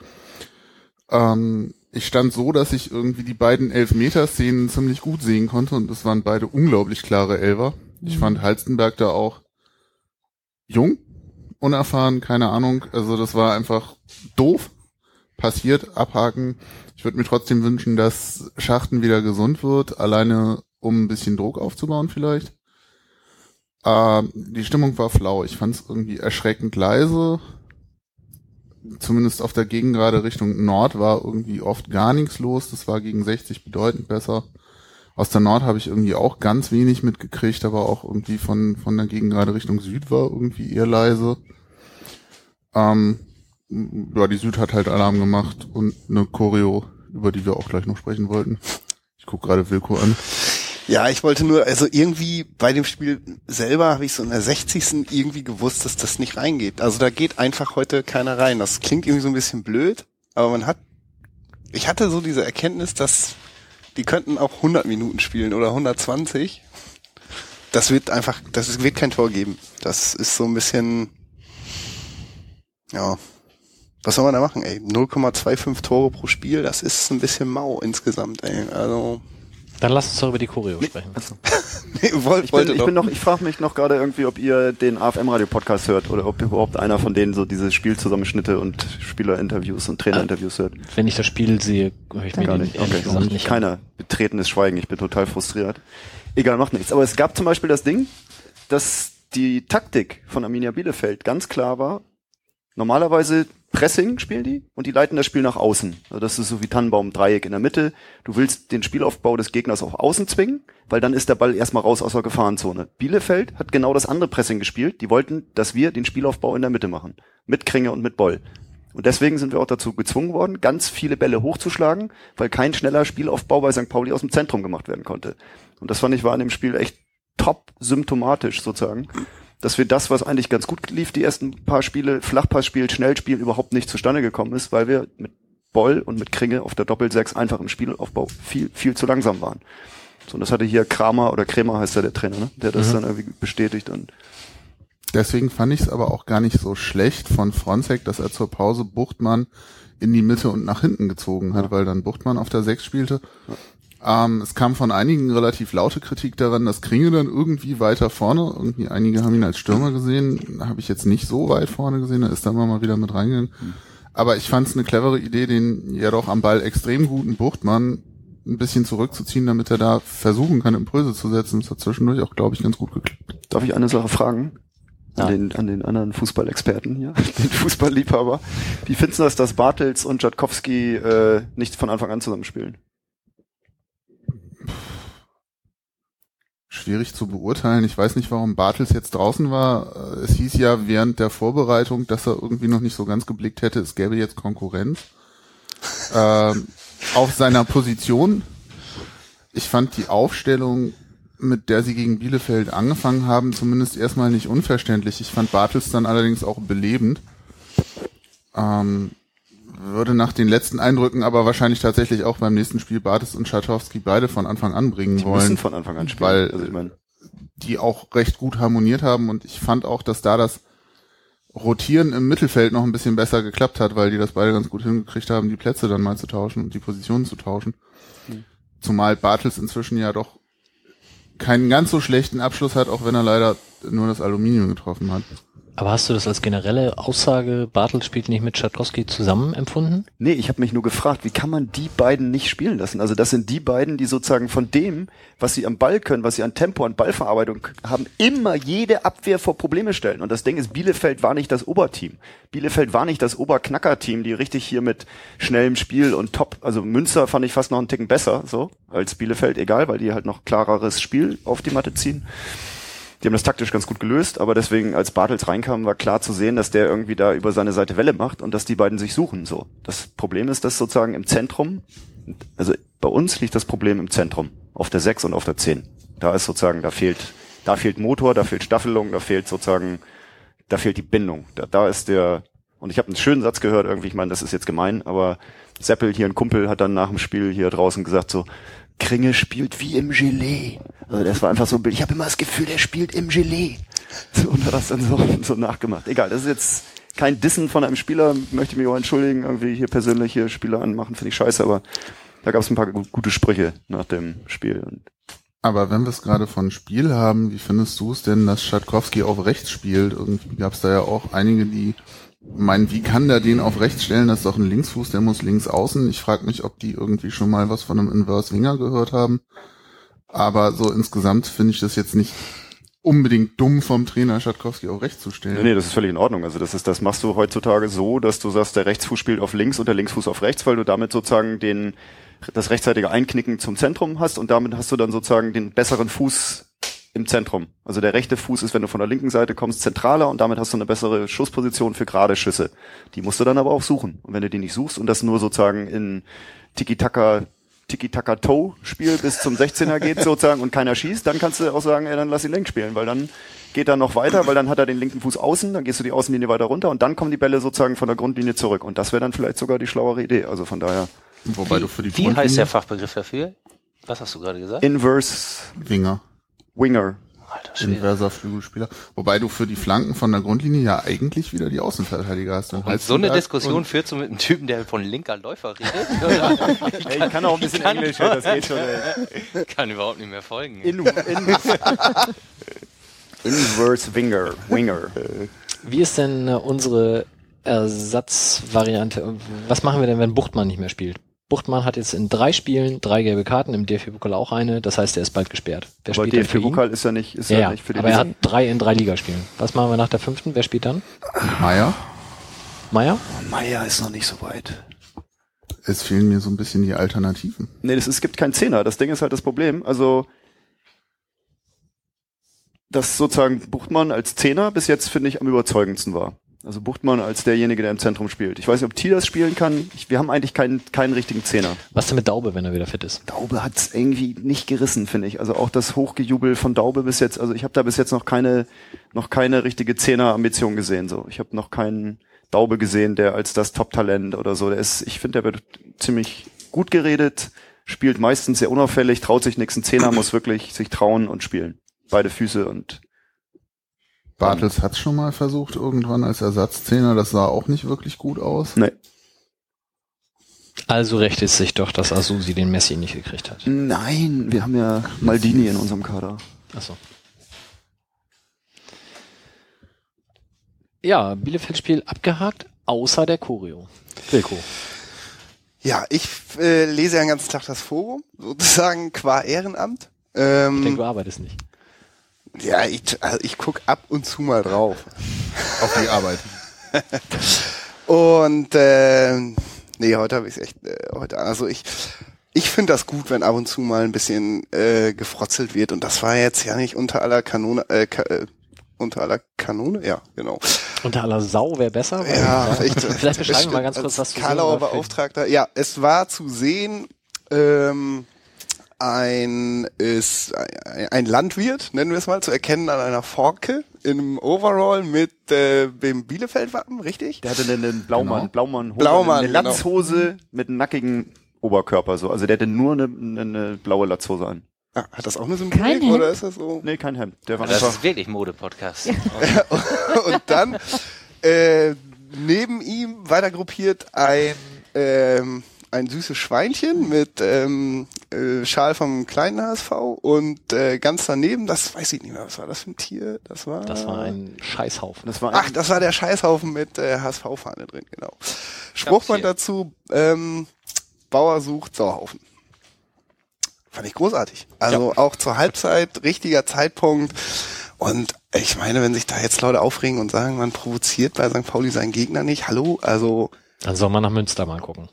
Ähm, ich stand so, dass ich irgendwie die beiden Elfmeter-Szenen ziemlich gut sehen konnte und es waren beide unglaublich klare Elfer. Ich fand Halstenberg da auch jung, unerfahren, keine Ahnung. Also das war einfach doof. Passiert, abhaken. Ich würde mir trotzdem wünschen, dass Schachten wieder gesund wird, alleine um ein bisschen Druck aufzubauen vielleicht. Ähm, die Stimmung war flau. Ich fand es irgendwie erschreckend leise. Zumindest auf der Gegengrade Richtung Nord war irgendwie oft gar nichts los. Das war gegen 60 bedeutend besser. Aus der Nord habe ich irgendwie auch ganz wenig mitgekriegt, aber auch irgendwie von, von der Gegengrade Richtung Süd war irgendwie eher leise. Ähm, ja, die Süd hat halt Alarm gemacht und eine Choreo, über die wir auch gleich noch sprechen wollten. Ich guck gerade Wilko an. Ja, ich wollte nur, also irgendwie bei dem Spiel selber habe ich so in der 60. irgendwie gewusst, dass das nicht reingeht. Also da geht einfach heute keiner rein. Das klingt irgendwie so ein bisschen blöd, aber man hat, ich hatte so diese Erkenntnis, dass die könnten auch 100 Minuten spielen oder 120. Das wird einfach, das wird kein Tor geben. Das ist so ein bisschen, ja, Was soll man da machen, ey? 0,25 Tore pro Spiel, das ist ein bisschen mau insgesamt, ey. Also. Dann lass uns doch über die Choreo Nee, sprechen. also, *laughs* Nee, wollt, ich wollte bin, ich bin noch, ich frage mich noch gerade irgendwie, ob ihr den AFM-Radio-Podcast hört oder ob überhaupt einer von denen so diese Spielzusammenschnitte und Spielerinterviews und Trainerinterviews hört. Wenn ich das Spiel sehe, höre ich mir Gar nicht. Okay, gesagt nicht keiner. Betretenes Schweigen. Ich bin total frustriert. Egal, macht nichts. Aber es gab zum Beispiel das Ding, dass die Taktik von Arminia Bielefeld ganz klar war. Normalerweise Pressing spielen die und die leiten das Spiel nach außen. Also das ist so wie Tannenbaum Dreieck in der Mitte. Du willst den Spielaufbau des Gegners auf außen zwingen, weil dann ist der Ball erstmal raus aus der Gefahrenzone. Bielefeld hat genau das andere Pressing gespielt. Die wollten, dass wir den Spielaufbau in der Mitte machen. Mit Kringe und mit Boll. Und deswegen sind wir auch dazu gezwungen worden, ganz viele Bälle hochzuschlagen, weil kein schneller Spielaufbau bei St. Pauli aus dem Zentrum gemacht werden konnte. Und das fand ich war in dem Spiel echt top symptomatisch sozusagen, dass wir das, was eigentlich ganz gut lief, die ersten paar Spiele, Flachpassspiel, Schnellspiel überhaupt nicht zustande gekommen ist, weil wir mit Boll und mit Kringe auf der Doppelsechs einfach im Spielaufbau viel, viel zu langsam waren. So, und das hatte hier Kramer oder Kremer heißt ja der Trainer, ne? der das dann irgendwie bestätigt und Deswegen fand ich es aber auch gar nicht so schlecht von Fronzek, dass er zur Pause Buchtmann in die Mitte und nach hinten gezogen hat, weil dann Buchtmann auf der Sechs spielte. Ähm, es kam von einigen relativ laute Kritik daran, dass Kringe dann irgendwie weiter vorne, irgendwie einige haben ihn als Stürmer gesehen, habe ich jetzt nicht so weit vorne gesehen, da ist da immer mal wieder mit reingegangen. Aber ich fand es eine clevere Idee, den ja doch am Ball extrem guten Buchtmann ein bisschen zurückzuziehen, damit er da versuchen kann, Impulse zu setzen. Das hat zwischendurch auch, glaube ich, ganz gut geklappt. Darf ich eine Sache fragen? An, Ja. den, an den anderen Fußballexperten hier, *laughs* den Fußballliebhaber. Wie findest du das, dass Bartels und Jatkowski äh, nicht von Anfang an zusammenspielen? Schwierig zu beurteilen. Ich weiß nicht, warum Bartels jetzt draußen war. Äh, Es hieß ja während der Vorbereitung, dass er irgendwie noch nicht so ganz geblickt hätte, es gäbe jetzt Konkurrenz. *laughs* ähm, auf seiner Position. Ich fand die Aufstellung, mit der sie gegen Bielefeld angefangen haben, zumindest erstmal nicht unverständlich. Ich fand Bartels dann allerdings auch belebend. Ähm, würde nach den letzten Eindrücken aber wahrscheinlich tatsächlich auch beim nächsten Spiel Bartels und Schatowski beide von Anfang an bringen Die wollen müssen von Anfang an spielen. weil- also ich meine, die auch recht gut harmoniert haben und ich fand auch, dass da das Rotieren im Mittelfeld noch ein bisschen besser geklappt hat, weil die das beide ganz gut hingekriegt haben, die Plätze dann mal zu tauschen und die Positionen zu tauschen. Zumal Bartels inzwischen ja doch keinen ganz so schlechten Abschluss hat, auch wenn er leider nur das Aluminium getroffen hat. Aber hast du das als generelle Aussage, Bartels spielt nicht mit Schatkowski zusammen empfunden? nee, ich habe mich nur gefragt, wie kann man die beiden nicht spielen lassen? Also das sind die beiden, die sozusagen von dem, was sie am Ball können, was sie an Tempo und Ballverarbeitung haben, immer jede Abwehr vor Probleme stellen. Und das Ding ist, Bielefeld war nicht das Oberteam. Bielefeld war nicht das Oberknacker-Team, die richtig hier mit schnellem Spiel und top, also Münster fand ich fast noch einen Ticken besser, so, als Bielefeld, egal, weil die halt noch klareres Spiel auf die Matte ziehen. Die haben das taktisch ganz gut gelöst, aber deswegen, als Bartels reinkam, war klar zu sehen, dass der irgendwie da über seine Seite Welle macht und dass die beiden sich suchen. So. Das Problem ist, dass sozusagen im Zentrum, also bei uns liegt das Problem im Zentrum, auf der 6 und auf der 10. Da ist sozusagen, da fehlt, da fehlt Motor, da fehlt Staffelung, da fehlt sozusagen, da fehlt die Bindung. Da, da ist der, und ich habe einen schönen Satz gehört, irgendwie, ich meine, das ist jetzt gemein, aber Seppel, hier ein Kumpel, hat dann nach dem Spiel hier draußen gesagt so, Kringe spielt wie im Gelee. Also das war einfach so ein Bild. Ich habe immer das Gefühl, der spielt im Gelee. So, und hat das dann so, so nachgemacht. Egal, das ist jetzt kein Dissen von einem Spieler, möchte ich mich auch entschuldigen, irgendwie hier persönliche Spieler anmachen, finde ich scheiße, aber da gab es ein paar gu- gute Sprüche nach dem Spiel. Aber wenn wir es gerade von Spiel haben, wie findest du es denn, dass Schatkowski auf rechts spielt? Irgendwie gab es da ja auch einige, die meinen, wie kann der den auf rechts stellen? Das ist doch ein Linksfuß, der muss links außen. Ich frage mich, ob die irgendwie schon mal was von einem Inverse Winger gehört haben. Aber so insgesamt finde ich das jetzt nicht unbedingt dumm vom Trainer Schatkowski auf rechts zu stellen. Nee, nee, das ist völlig in Ordnung. Also das ist, das machst du heutzutage so, dass du sagst, der Rechtsfuß spielt auf links und der Linksfuß auf rechts, weil du damit sozusagen den, das rechtzeitige Einknicken zum Zentrum hast und damit hast du dann sozusagen den besseren Fuß im Zentrum. Also der rechte Fuß ist, wenn du von der linken Seite kommst, zentraler und damit hast du eine bessere Schussposition für gerade Schüsse. Die musst du dann aber auch suchen. Und wenn du die nicht suchst und das nur sozusagen in Tiki-Taka Tiki-Taka-Toe-Spiel bis zum 16er geht sozusagen und keiner schießt, dann kannst du auch sagen, ey, dann lass ihn links spielen, weil dann geht er noch weiter, weil dann hat er den linken Fuß außen, dann gehst du die Außenlinie weiter runter und dann kommen die Bälle sozusagen von der Grundlinie zurück. Und das wäre dann vielleicht sogar die schlauere Idee. Also von daher Wobei du für die Wie heißt der Fachbegriff dafür? Was hast du gerade gesagt? Inverse Winger. Winger. Inverser Flügelspieler. Wobei du für die Flanken von der Grundlinie ja eigentlich wieder die Außenverteidiger hast. Und, und so eine Diskussion führt so mit einem Typen, der von linker Läufer redet. *laughs* ich, ich kann auch ein bisschen Englisch, das geht schon. Ey. *laughs* Kann überhaupt nicht mehr folgen. In, in, *laughs* Inverse Winger. Winger. Wie ist denn äh, unsere Ersatzvariante? Was machen wir denn, wenn Buchtmann nicht mehr spielt? Buchtmann hat jetzt in drei Spielen drei gelbe Karten, im DFB-Pokal auch eine, das heißt, er ist bald gesperrt. Wer aber DFB-Pokal ist ja nicht, ist ja, ja nicht für die Aber er hat drei in drei Ligaspielen. Was machen wir nach der fünften? Wer spielt dann? Meier. Meier? Meier ist noch nicht so weit. Es fehlen mir so ein bisschen die Alternativen. Nee, das, es gibt keinen Zehner. Das Ding ist halt das Problem. Also, dass sozusagen Buchtmann als Zehner bis jetzt, finde ich, am überzeugendsten war. Also Buchtmann als derjenige, der im Zentrum spielt. Ich weiß nicht, ob T das spielen kann. Ich, wir haben eigentlich keinen, keinen richtigen Zehner. Was denn mit Daube, wenn er wieder fit ist? Daube hat's irgendwie nicht gerissen, finde ich. Also auch das Hochgejubel von Daube bis jetzt. Also ich habe da bis jetzt noch keine, noch keine richtige Zehner-Ambition gesehen. So, ich habe noch keinen Daube gesehen, der als das Top-Talent oder so. Der ist, ich finde, der wird ziemlich gut geredet, spielt meistens sehr unauffällig, traut sich nichts. Ein Zehner muss wirklich sich trauen und spielen. Beide Füße und Bartels hat schon mal versucht, irgendwann als Ersatzzehner. Das sah auch nicht wirklich gut aus. Nee. Also rächt es sich doch, dass Asusi den Messi nicht gekriegt hat. Nein, wir haben ja Maldini in unserem Kader. Achso. Ja, Bielefeld-Spiel abgehakt, außer der Choreo. Wilko. Ja, ich äh, lese ja den ganzen Tag das Forum, sozusagen qua Ehrenamt. Ähm, ich denke, du arbeitest nicht. Ja, ich, also ich guck ab und zu mal drauf. Auf die Arbeit. *laughs* und äh, nee, heute habe ich echt äh, heute also ich ich finde das gut, wenn ab und zu mal ein bisschen äh, gefrotzelt wird und das war jetzt ja nicht unter aller Kanone äh, ka, äh, unter aller Kanone, ja, genau. Unter aller Sau wäre besser. Ja, ja. Echt, *laughs* vielleicht beschreiben wir mal ganz kurz, was du Karlauer Beauftragter. Ja, es war zu sehen. Ähm, ein ist ein Landwirt, nennen wir es mal, zu erkennen an einer Forke im Overall mit äh, dem Bielefeld-Wappen, richtig? Der hatte einen Blaumann, genau. Blaumann, Hose, Blaumann, eine genau. Latzhose genau. mit einem nackigen Oberkörper so. Also der hatte nur eine, eine blaue Latzhose an. Ah, hat das auch eine Symbolik oder ist das so? Nee, kein Hemd. Der war das einfach ist wirklich Mode-Podcast. *laughs* und dann äh, neben ihm weiter gruppiert ein ähm, ein süßes Schweinchen mit ähm, äh, Schal vom kleinen HSV und äh, ganz daneben, das weiß ich nicht mehr, was war das für ein Tier? Das war Das war ein Scheißhaufen. Das war Ach, das war der Scheißhaufen mit äh, HSV-Fahne drin, genau. Spruchband dazu, ähm, Bauer sucht Sauhaufen. Fand ich großartig. Also ja. auch zur Halbzeit, richtiger Zeitpunkt. Und ich meine, wenn sich da jetzt Leute aufregen und sagen, man provoziert bei St. Pauli seinen Gegner nicht, hallo, also. Dann soll man nach Münster mal gucken.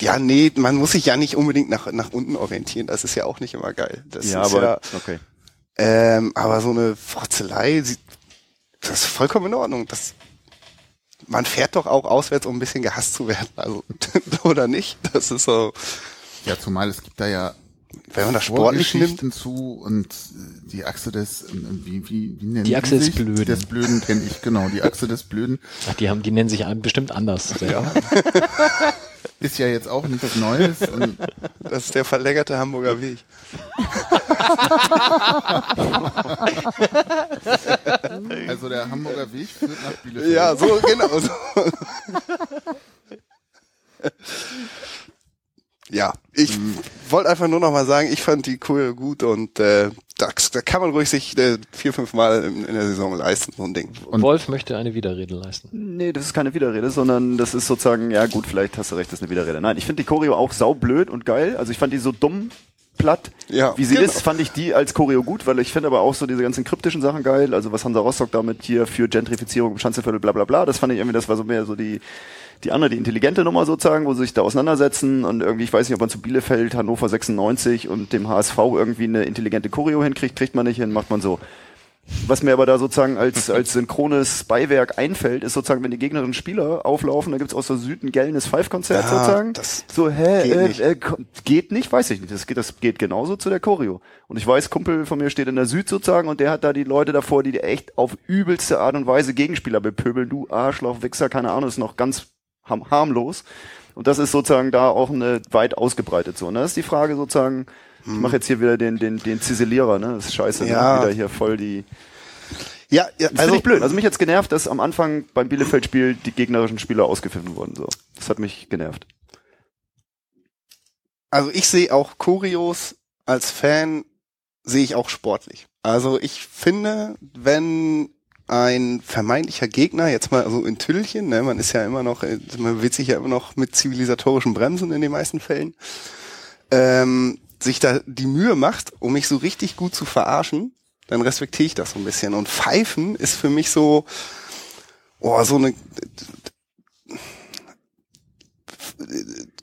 Ja, nee, man muss sich ja nicht unbedingt nach, nach unten orientieren. Das ist ja auch nicht immer geil. Das ja, ist aber, ja, okay. Ähm, aber so eine Frotzelei, das ist vollkommen in Ordnung. Das, man fährt doch auch auswärts, um ein bisschen gehasst zu werden. Also, *laughs* oder nicht? Das ist so. Ja, zumal es gibt da ja wenn man das sportlich nimmt zu und die Achse des wie wie wie nennen die Achse des Blöden des Blöden kenne ich genau die Achse des Blöden Ach, die haben die nennen sich bestimmt anders ja *laughs* ist ja jetzt auch nichts Neues. Und das ist der verlängerte Hamburger Weg. also der Hamburger Weg führt nach Bielefeld. Ja, so genau. So. ja, ich mhm. wollte einfach nur noch mal sagen, ich fand die cool gut und äh, da, da kann man ruhig sich äh, vier, fünf Mal in, in, der Saison leisten, so ein Ding. Und Wolf möchte eine Widerrede leisten. Nee, das ist keine Widerrede, sondern das ist sozusagen, ja gut, vielleicht hast du recht, das ist eine Widerrede. Nein, ich finde die Choreo auch saublöd und geil. Also ich fand die so dumm platt. Ja, Wie sie genau. ist, fand ich die als Choreo gut, weil ich finde aber auch so diese ganzen kryptischen Sachen geil. Also was Hansa Rostock damit hier für Gentrifizierung im Schanzenviertel, bla bla bla, das fand ich irgendwie, das war so mehr so die die andere, die intelligente Nummer sozusagen, wo sie sich da auseinandersetzen und irgendwie, ich weiß nicht, ob man zu Bielefeld, Hannover 96 und dem HSV irgendwie eine intelligente Choreo hinkriegt, kriegt man nicht hin, macht man so. Was mir aber da sozusagen als, als synchrones Beiwerk einfällt, ist sozusagen, wenn die Gegnerischen Spieler auflaufen, da gibt's aus der Süd ein gellendes Five-Konzert ja, sozusagen. Das so, hä, geht, äh, nicht. Äh, geht nicht, weiß ich nicht. Das geht, das geht genauso zu der Choreo. Und ich weiß, Kumpel von mir steht in der Süd sozusagen und der hat da die Leute davor, die echt auf übelste Art und Weise Gegenspieler bepöbeln. Du Arschloch, Wichser, keine Ahnung, ist noch ganz harmlos. Und das ist sozusagen da auch eine weit ausgebreitet so. Und ne? das ist die Frage sozusagen, Ich mache jetzt hier wieder den, den, den Ziselierer, ne? Das ist scheiße, Ja. ne? Wieder hier voll die. Ja, ja Das also ich blöd. Also mich hat's genervt, dass am Anfang beim Bielefeld-Spiel die gegnerischen Spieler ausgepfiffen wurden. So. Das hat mich genervt. Also ich sehe auch Choreos als Fan, sehe ich auch sportlich. Also ich finde, wenn ein vermeintlicher Gegner, jetzt mal so in Tüllchen, ne, man ist ja immer noch, äh, man wird sich ja immer noch mit zivilisatorischen Bremsen in den meisten Fällen, ähm, sich da die Mühe macht, um mich so richtig gut zu verarschen, dann respektiere ich das so ein bisschen. Und Pfeifen ist für mich so, oh, so eine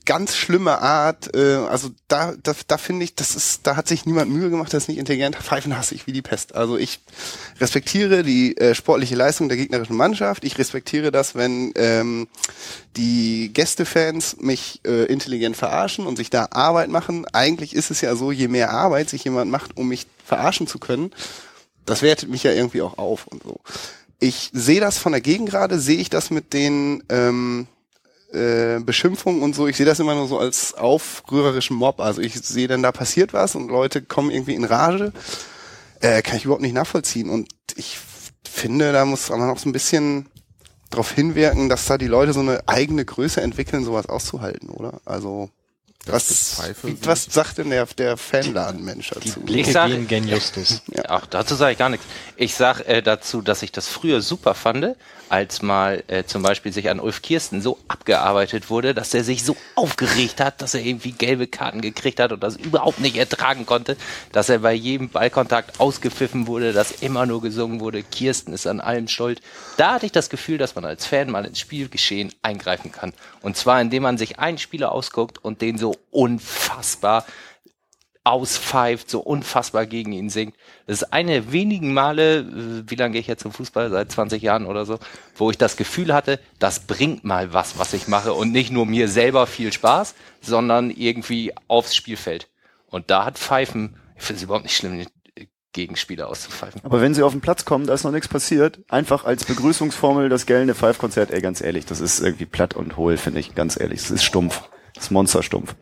ganz schlimme Art, äh, also da, da, da finde ich, das ist, da hat sich niemand Mühe gemacht, das ist nicht intelligent. Pfeifen hasse ich wie die Pest. Also ich respektiere die äh, sportliche Leistung der gegnerischen Mannschaft. Ich respektiere das, wenn ähm, die Gästefans mich äh, intelligent verarschen und sich da Arbeit machen. Eigentlich ist es ja so, je mehr Arbeit sich jemand macht, um mich verarschen zu können, das wertet mich ja irgendwie auch auf und so. Ich sehe das von der Gegengrade, sehe ich das mit den ähm, äh, Beschimpfungen und so, ich sehe das immer nur so als aufrührerischen Mob. Also ich sehe dann, da passiert was und Leute kommen irgendwie in Rage. Äh, kann ich überhaupt nicht nachvollziehen. Und ich finde, da muss man auch so ein bisschen darauf hinwirken, dass da die Leute so eine eigene Größe entwickeln, sowas auszuhalten, oder? Also was, was sagt denn der, der Fanladenmensch dazu? Ich sag- Gen Justus. Ach, dazu sage ich gar nichts. Ich sag äh, dazu, dass ich das früher super fand, als mal äh, zum Beispiel sich an Ulf Kirsten so abgearbeitet wurde, dass er sich so aufgeregt hat, dass er irgendwie gelbe Karten gekriegt hat und das überhaupt nicht ertragen konnte, dass er bei jedem Ballkontakt ausgepfiffen wurde, dass immer nur gesungen wurde, Kirsten ist an allem schuld. Da hatte ich das Gefühl, dass man als Fan mal ins Spielgeschehen eingreifen kann. Und zwar, indem man sich einen Spieler ausguckt und den so unfassbar auspfeift, so unfassbar gegen ihn singt. Das ist eine der wenigen Male, äh, wie lange gehe ich jetzt zum Fußball? Seit 20 Jahren oder so, wo ich das Gefühl hatte, das bringt mal was, was ich mache und nicht nur mir selber viel Spaß, sondern irgendwie aufs Spielfeld. Und da hat Pfeifen, ich finde es überhaupt nicht schlimm, Gegenspieler auszupfeifen. Aber wenn sie auf den Platz kommen, da ist noch nichts passiert. Einfach als Begrüßungsformel das gellende Pfeifkonzert, ey, ganz ehrlich, das ist irgendwie platt und hohl, finde ich, ganz ehrlich. Das ist stumpf. Das ist monsterstumpf.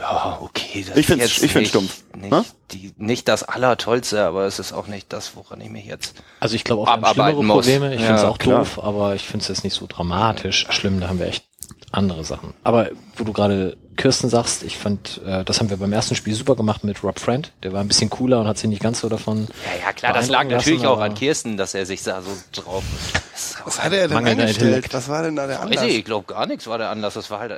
Ja, okay. Das Ich ist jetzt ich find's stumpf. Nicht, Hä? die, nicht das Allertollste, aber es ist auch nicht das, woran ich mich jetzt Also ich glaube auch, wir haben Abarbeiten schlimmere muss. Probleme. Ich Ja, finde es auch klar. doof, aber ich finde es jetzt nicht so dramatisch schlimm. Da haben wir echt andere Sachen. Aber wo du gerade Kirsten sagst, ich fand, äh, das haben wir beim ersten Spiel super gemacht mit Rob Friend. Der war ein bisschen cooler und hat sich nicht ganz so davon. Ja, ja, klar, das lag beeindrucken natürlich lassen, auch an Kirsten, dass er sich da so drauf. Was hat er denn Mangelnder eingestellt? Intellekt. Was war denn da der Anlass? ich, ich glaube gar nichts war der Anlass. Das war halt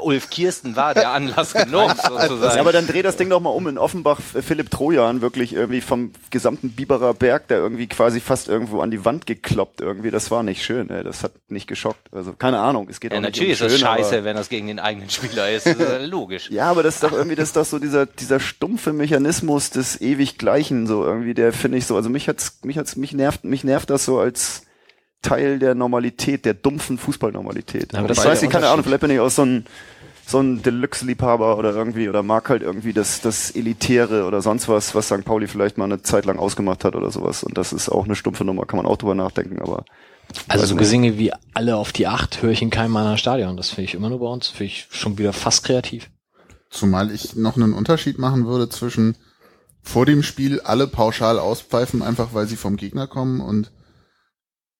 Ulf Kirsten war der Anlass *laughs* genug sozusagen. Ja, aber dann dreh das Ding doch mal um in Offenbach. äh, Philipp Trojan wirklich irgendwie vom gesamten Biberer Berg, der irgendwie quasi fast irgendwo an die Wand gekloppt irgendwie. Das war nicht schön, ey. Das hat nicht geschockt. Also keine Ahnung. Es geht ja, auch natürlich nicht ist um das schön, scheiße, aber- wenn das gegen den eigenen Spieler ist. Äh, logisch. Ja, aber das ist doch irgendwie, das ist doch so dieser, dieser stumpfe Mechanismus des ewig Gleichen, so irgendwie, der finde ich so, also mich hat's, mich hat's, mich nervt, mich nervt das so als Teil der Normalität, der dumpfen Fußballnormalität. Ja, aber ich das weiß nicht, keine Ahnung, vielleicht bin ich auch so ein, so ein Deluxe-Liebhaber oder irgendwie, oder mag halt irgendwie das, das Elitäre oder sonst was, was St. Pauli vielleicht mal eine Zeit lang ausgemacht hat oder sowas. Und das ist auch eine stumpfe Nummer, kann man auch drüber nachdenken, aber. Also so nicht. Gesinge wie alle auf die Acht höre ich in keinem anderen Stadion. Das finde ich immer nur bei uns. Finde ich schon wieder fast kreativ. Zumal ich noch einen Unterschied machen würde zwischen vor dem Spiel alle pauschal auspfeifen, einfach weil sie vom Gegner kommen und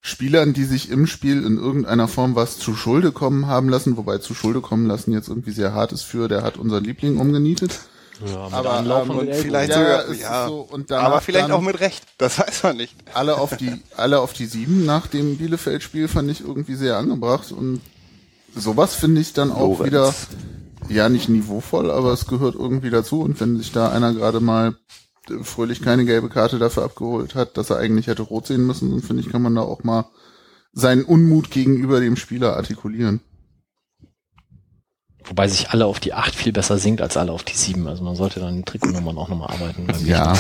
Spielern, die sich im Spiel in irgendeiner Form was zu Schulde kommen haben lassen, wobei zu Schulde kommen lassen jetzt irgendwie sehr hart ist für, der hat unser Liebling umgenietet. Ja, Aber, ähm, vielleicht Ja, sogar, ja, so, danach aber vielleicht auch mit Recht. *laughs* Das weiß man nicht. alle auf die, alle auf die sieben nach dem Bielefeld-Spiel fand ich irgendwie sehr angebracht und sowas finde ich dann auch Lorenz. wieder, ja, nicht niveauvoll, aber es gehört irgendwie dazu und wenn sich da einer gerade mal äh, fröhlich keine gelbe Karte dafür abgeholt hat, dass er eigentlich hätte rot sehen müssen, dann finde ich, kann man da auch mal seinen Unmut gegenüber dem Spieler artikulieren. Wobei sich alle auf die Acht viel besser singt als alle auf die Sieben. Also man sollte dann die Trikotnummern auch nochmal arbeiten. beim Ja,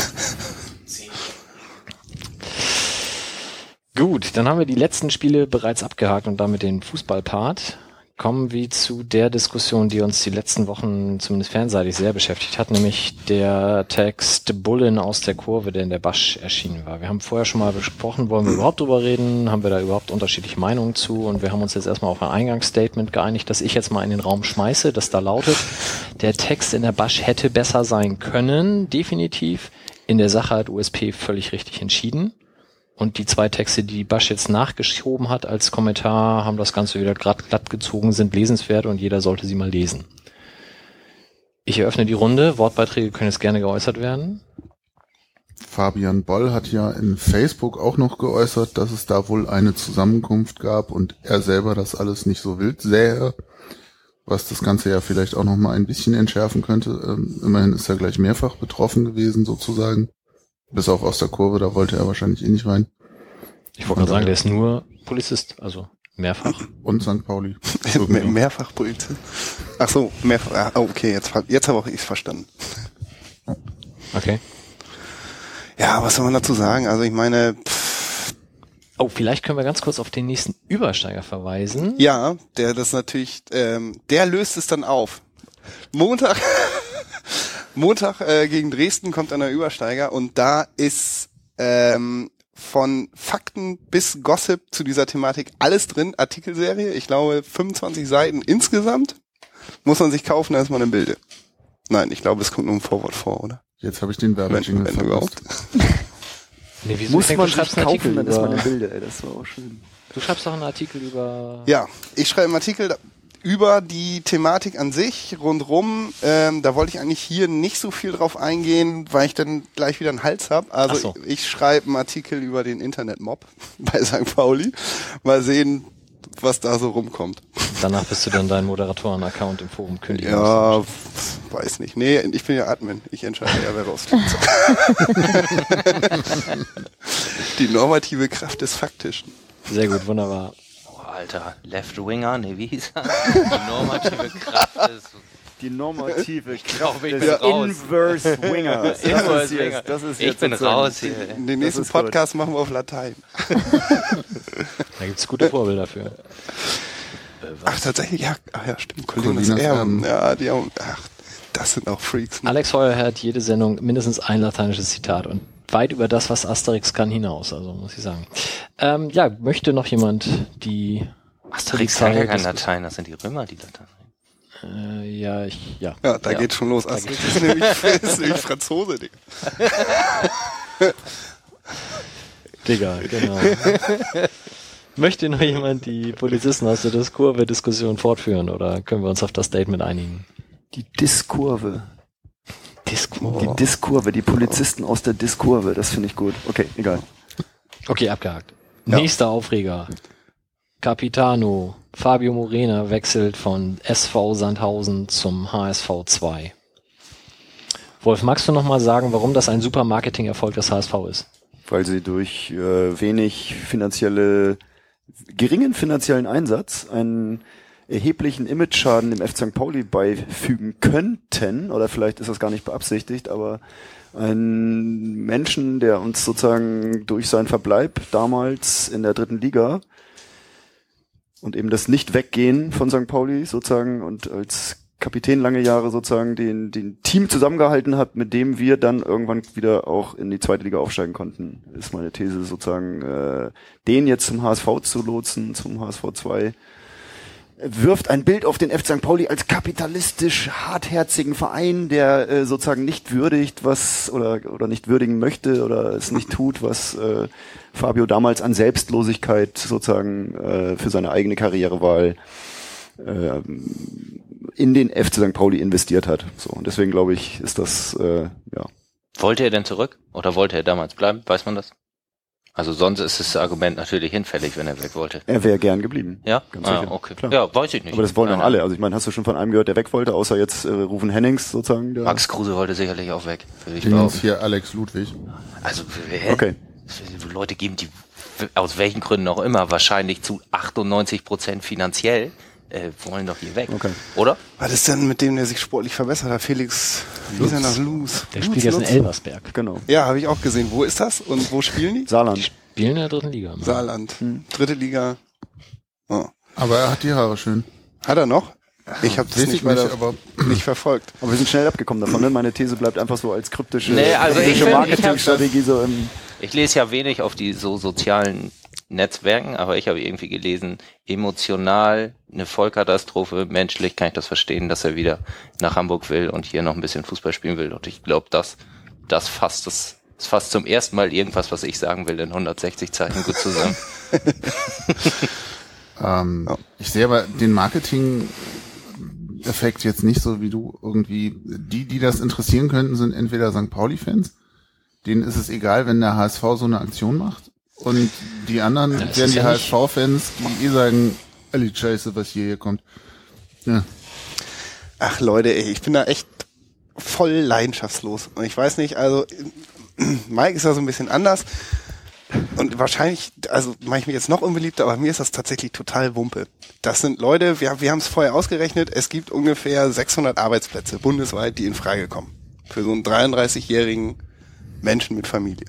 Gut, dann haben wir die letzten Spiele bereits abgehakt und damit den Fußballpart. Kommen wir zu der Diskussion, die uns die letzten Wochen zumindest fernseitig sehr beschäftigt hat, nämlich der Text Bullen aus der Kurve, der in der Basch erschienen war. Wir haben vorher schon mal besprochen, wollen wir überhaupt drüber reden, haben wir da überhaupt unterschiedliche Meinungen zu und wir haben uns jetzt erstmal auf ein Eingangsstatement geeinigt, das ich jetzt mal in den Raum schmeiße, das da lautet, der Text in der Basch hätte besser sein können, definitiv. In der Sache hat USP völlig richtig entschieden. Und die zwei Texte, die Basch jetzt nachgeschoben hat als Kommentar, haben das Ganze wieder glatt, glatt gezogen, sind lesenswert und jeder sollte sie mal lesen. Ich eröffne die Runde. Wortbeiträge können jetzt gerne geäußert werden. Fabian Boll hat ja in Facebook auch noch geäußert, dass es da wohl eine Zusammenkunft gab und er selber das alles nicht so wild sähe, was das Ganze ja vielleicht auch noch mal ein bisschen entschärfen könnte. Ähm, immerhin ist er gleich mehrfach betroffen gewesen sozusagen. Bis auf aus der Kurve, da wollte er wahrscheinlich eh nicht rein. Ich wollte gerade sagen, der ist nur Polizist, also mehrfach. Und St. Pauli. *laughs* Mehr, mehrfach Polizist. Ach so, mehrfach. Ah, okay, jetzt, jetzt habe auch ich verstanden. Okay. Ja, was soll man dazu sagen? Also ich meine, pff, Oh, vielleicht können wir ganz kurz auf den nächsten Übersteiger verweisen. ja, der das natürlich, ähm, der löst es dann auf. Montag, Montag äh, gegen Dresden kommt dann der Übersteiger und da ist ähm, von Fakten bis Gossip zu dieser Thematik alles drin. Artikelserie, ich glaube 25 Seiten insgesamt. Muss man sich kaufen, da ist man im Bilde. Nein, ich glaube, es kommt nur ein Vorwort vor, oder? Jetzt habe ich den Wenn, Werbejingle wenn verpasst. überhaupt. *laughs* Nee, wieso? Muss man du sich kaufen, dann ist man im Bilde, ey. Das war auch schön. Du schreibst doch einen Artikel über. Ja, ich schreibe einen Artikel da- über die Thematik an sich rundrum. Ähm, da wollte ich eigentlich hier nicht so viel drauf eingehen, weil ich dann gleich wieder einen Hals hab. Also so. ich, ich schreibe einen Artikel über den Internetmob *laughs* bei St. Pauli. Mal sehen, was da so rumkommt. Danach bist du dann deinen Moderatoren-Account im Forum kündigen. Ja, müssen. weiß nicht. Nee, ich bin ja Admin. Ich entscheide ja, wer rausfliegt. *laughs* die normative Kraft des Faktischen. Sehr gut, wunderbar. Alter, Left Winger, ne, wie hieß er? Die normative Kraft ist. Die normative glaub, ich des bin raus. Inverse Wingers. *laughs* Das Inverse ist jetzt- Winger. das ist Ich jetzt bin sozusagen- raus hier. Den nächsten ist gut. Podcast machen wir auf Latein. *laughs* Da gibt's gute Vorbilder für. Ach, tatsächlich, ja, ach ja, stimmt. Colinas Erben. Erben. Ja, die haben, ach, das sind auch Freaks. Ne? Alex Heuer hat jede Sendung mindestens ein lateinisches Zitat und weit über das, was Asterix kann, hinaus, also muss ich sagen. Ähm, ja, möchte noch jemand die Asterix kann ja kein das- Latein, das sind die Römer, die Latein. Äh, ja, ich, ja. Ja, da ja. geht's schon los. Das ist *laughs* nämlich, *laughs* ist nämlich Franzose, Digga. *laughs* Digga, genau. Möchte noch jemand die Polizisten aus der Diskurve-Diskussion fortführen oder können wir uns auf das Statement einigen? Die Diskurve. Diskurve. Die Diskurve, die Polizisten aus der Diskurve, das finde ich gut. Okay, egal. Okay, abgehakt. Ja. Nächster Aufreger. Capitano. Fabio Morena wechselt von SV Sandhausen zum HSV 2. Wolf, magst du noch mal sagen, warum das ein super Marketing-Erfolg des HSV ist? Weil sie durch äh, wenig finanzielle, geringen finanziellen Einsatz einen erheblichen Imageschaden dem FC St. Pauli beifügen könnten, oder vielleicht ist das gar nicht beabsichtigt, aber einen Menschen, der uns sozusagen durch seinen Verbleib damals in der dritten Liga und eben das Nicht-Weggehen von St. Pauli sozusagen und als Kapitän lange Jahre sozusagen den, den Team zusammengehalten hat, mit dem wir dann irgendwann wieder auch in die zweite Liga aufsteigen konnten, ist meine These sozusagen, äh, den jetzt zum HSV zu lotsen, zum HSV 2, wirft ein Bild auf den FC St. Pauli als kapitalistisch hartherzigen Verein, der äh, sozusagen nicht würdigt, was oder oder nicht würdigen möchte oder es nicht tut, was äh, Fabio damals an Selbstlosigkeit sozusagen äh, für seine eigene Karrierewahl äh, in den FC St. Pauli investiert hat. So und deswegen glaube ich, ist das äh, ja Wollte er denn zurück? Oder wollte er damals bleiben? Weiß man das? Also sonst ist das Argument natürlich hinfällig, wenn er weg wollte. er wäre gern geblieben. Ja? Ganz ah, sicher. okay. Klar. Ja, weiß ich nicht. Aber das wollen Nein, auch alle. Also ich meine, hast du schon von einem gehört, der weg wollte, außer jetzt äh, Rufen Hennings sozusagen? Der Max Kruse wollte sicherlich auch weg, ich behaupten. hier Alex Ludwig. Also, hä? Okay. Leute geben, die aus welchen Gründen auch immer wahrscheinlich zu 98 Prozent finanziell äh, wollen doch hier weg. Okay. Oder? Was ist denn mit dem, der sich sportlich verbessert hat? Felix, wie ist er nach Luz? Der Luz, spielt jetzt in? Elversberg. Genau. Ja, habe ich auch gesehen. Wo ist das und wo spielen die? Saarland. Spielen in der dritten Liga. Saarland. Dritte Liga. Oh. Aber er hat die Haare schön. Hat er noch? Ich habe Weiß nicht, nicht, aber nicht verfolgt. Aber wir sind schnell abgekommen davon, ne? Meine These bleibt einfach so als kryptische, Nee, also kryptische Marketingstrategie so im, Ich lese ja wenig auf die so sozialen Netzwerken, aber ich habe irgendwie gelesen, emotional eine Vollkatastrophe, menschlich kann ich das verstehen, dass er wieder nach Hamburg will und hier noch ein bisschen Fußball spielen will. Und ich glaube, das, das fasst das ist fast zum ersten Mal irgendwas, was ich sagen will, in 160 Zeichen gut zusammen. *laughs* Ähm, Ich sehe aber den Marketing-Effekt jetzt nicht so wie du irgendwie. Die, die das interessieren könnten, sind entweder St. Pauli-Fans, denen ist es egal, wenn der HSV so eine Aktion macht. Und die anderen das wären die ja HSV-Fans, die eh sagen, alle Scheiße, was hier, hier kommt. Ja. Ach Leute, ey, ich bin da echt voll leidenschaftslos. Und ich weiß nicht, also *clears throat* Mike ist da so ein bisschen anders. Und wahrscheinlich, also mache ich mich jetzt noch unbeliebter, aber mir ist das tatsächlich total Wumpe. Das sind Leute, wir, wir haben es vorher ausgerechnet, es gibt ungefähr 600 Arbeitsplätze bundesweit, die in Frage kommen. Für so einen 33-jährigen Menschen mit Familie.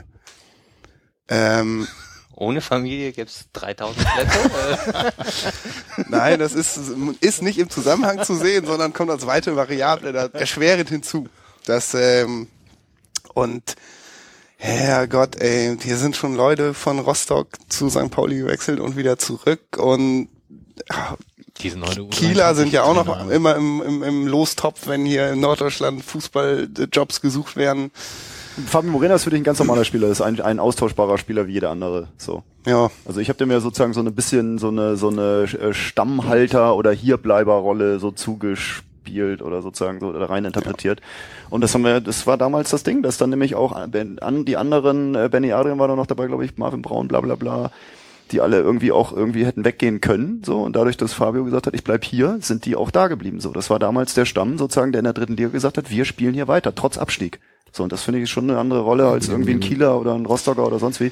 Ähm, Ohne Familie gibt's 3000 Plätze. *laughs* Nein, das ist, ist nicht im Zusammenhang zu sehen, sondern kommt als weitere Variable da erschwerend hinzu. Das, ähm, und Herrgott, ey, hier sind schon Leute von Rostock zu St. Pauli gewechselt und wieder zurück und ah, Die sind heute Kieler sind ja auch noch immer im, im, im Lostopf, wenn hier in Norddeutschland Fußballjobs gesucht werden. Fabio Morena ist für dich ein ganz normaler Spieler, ist ein, ein austauschbarer Spieler wie jeder andere. So. Ja, Also ich habe dem ja sozusagen so ein bisschen so eine so eine äh, Stammhalter oder Hierbleiberrolle so zugespielt oder sozusagen so da rein interpretiert. Und das haben wir, das war damals das Ding, dass dann nämlich auch an, an die anderen, äh, Benny Adrian war da noch dabei, glaube ich, Marvin Braun, bla bla bla, die alle irgendwie auch irgendwie hätten weggehen können. So und dadurch, dass Fabio gesagt hat, ich bleib hier, sind die auch da geblieben. So, das war damals der Stamm sozusagen, der in der dritten Liga gesagt hat, wir spielen hier weiter, trotz Abstieg. So, und das finde ich schon eine andere Rolle als irgendwie ein Kieler oder ein Rostocker oder sonst wie.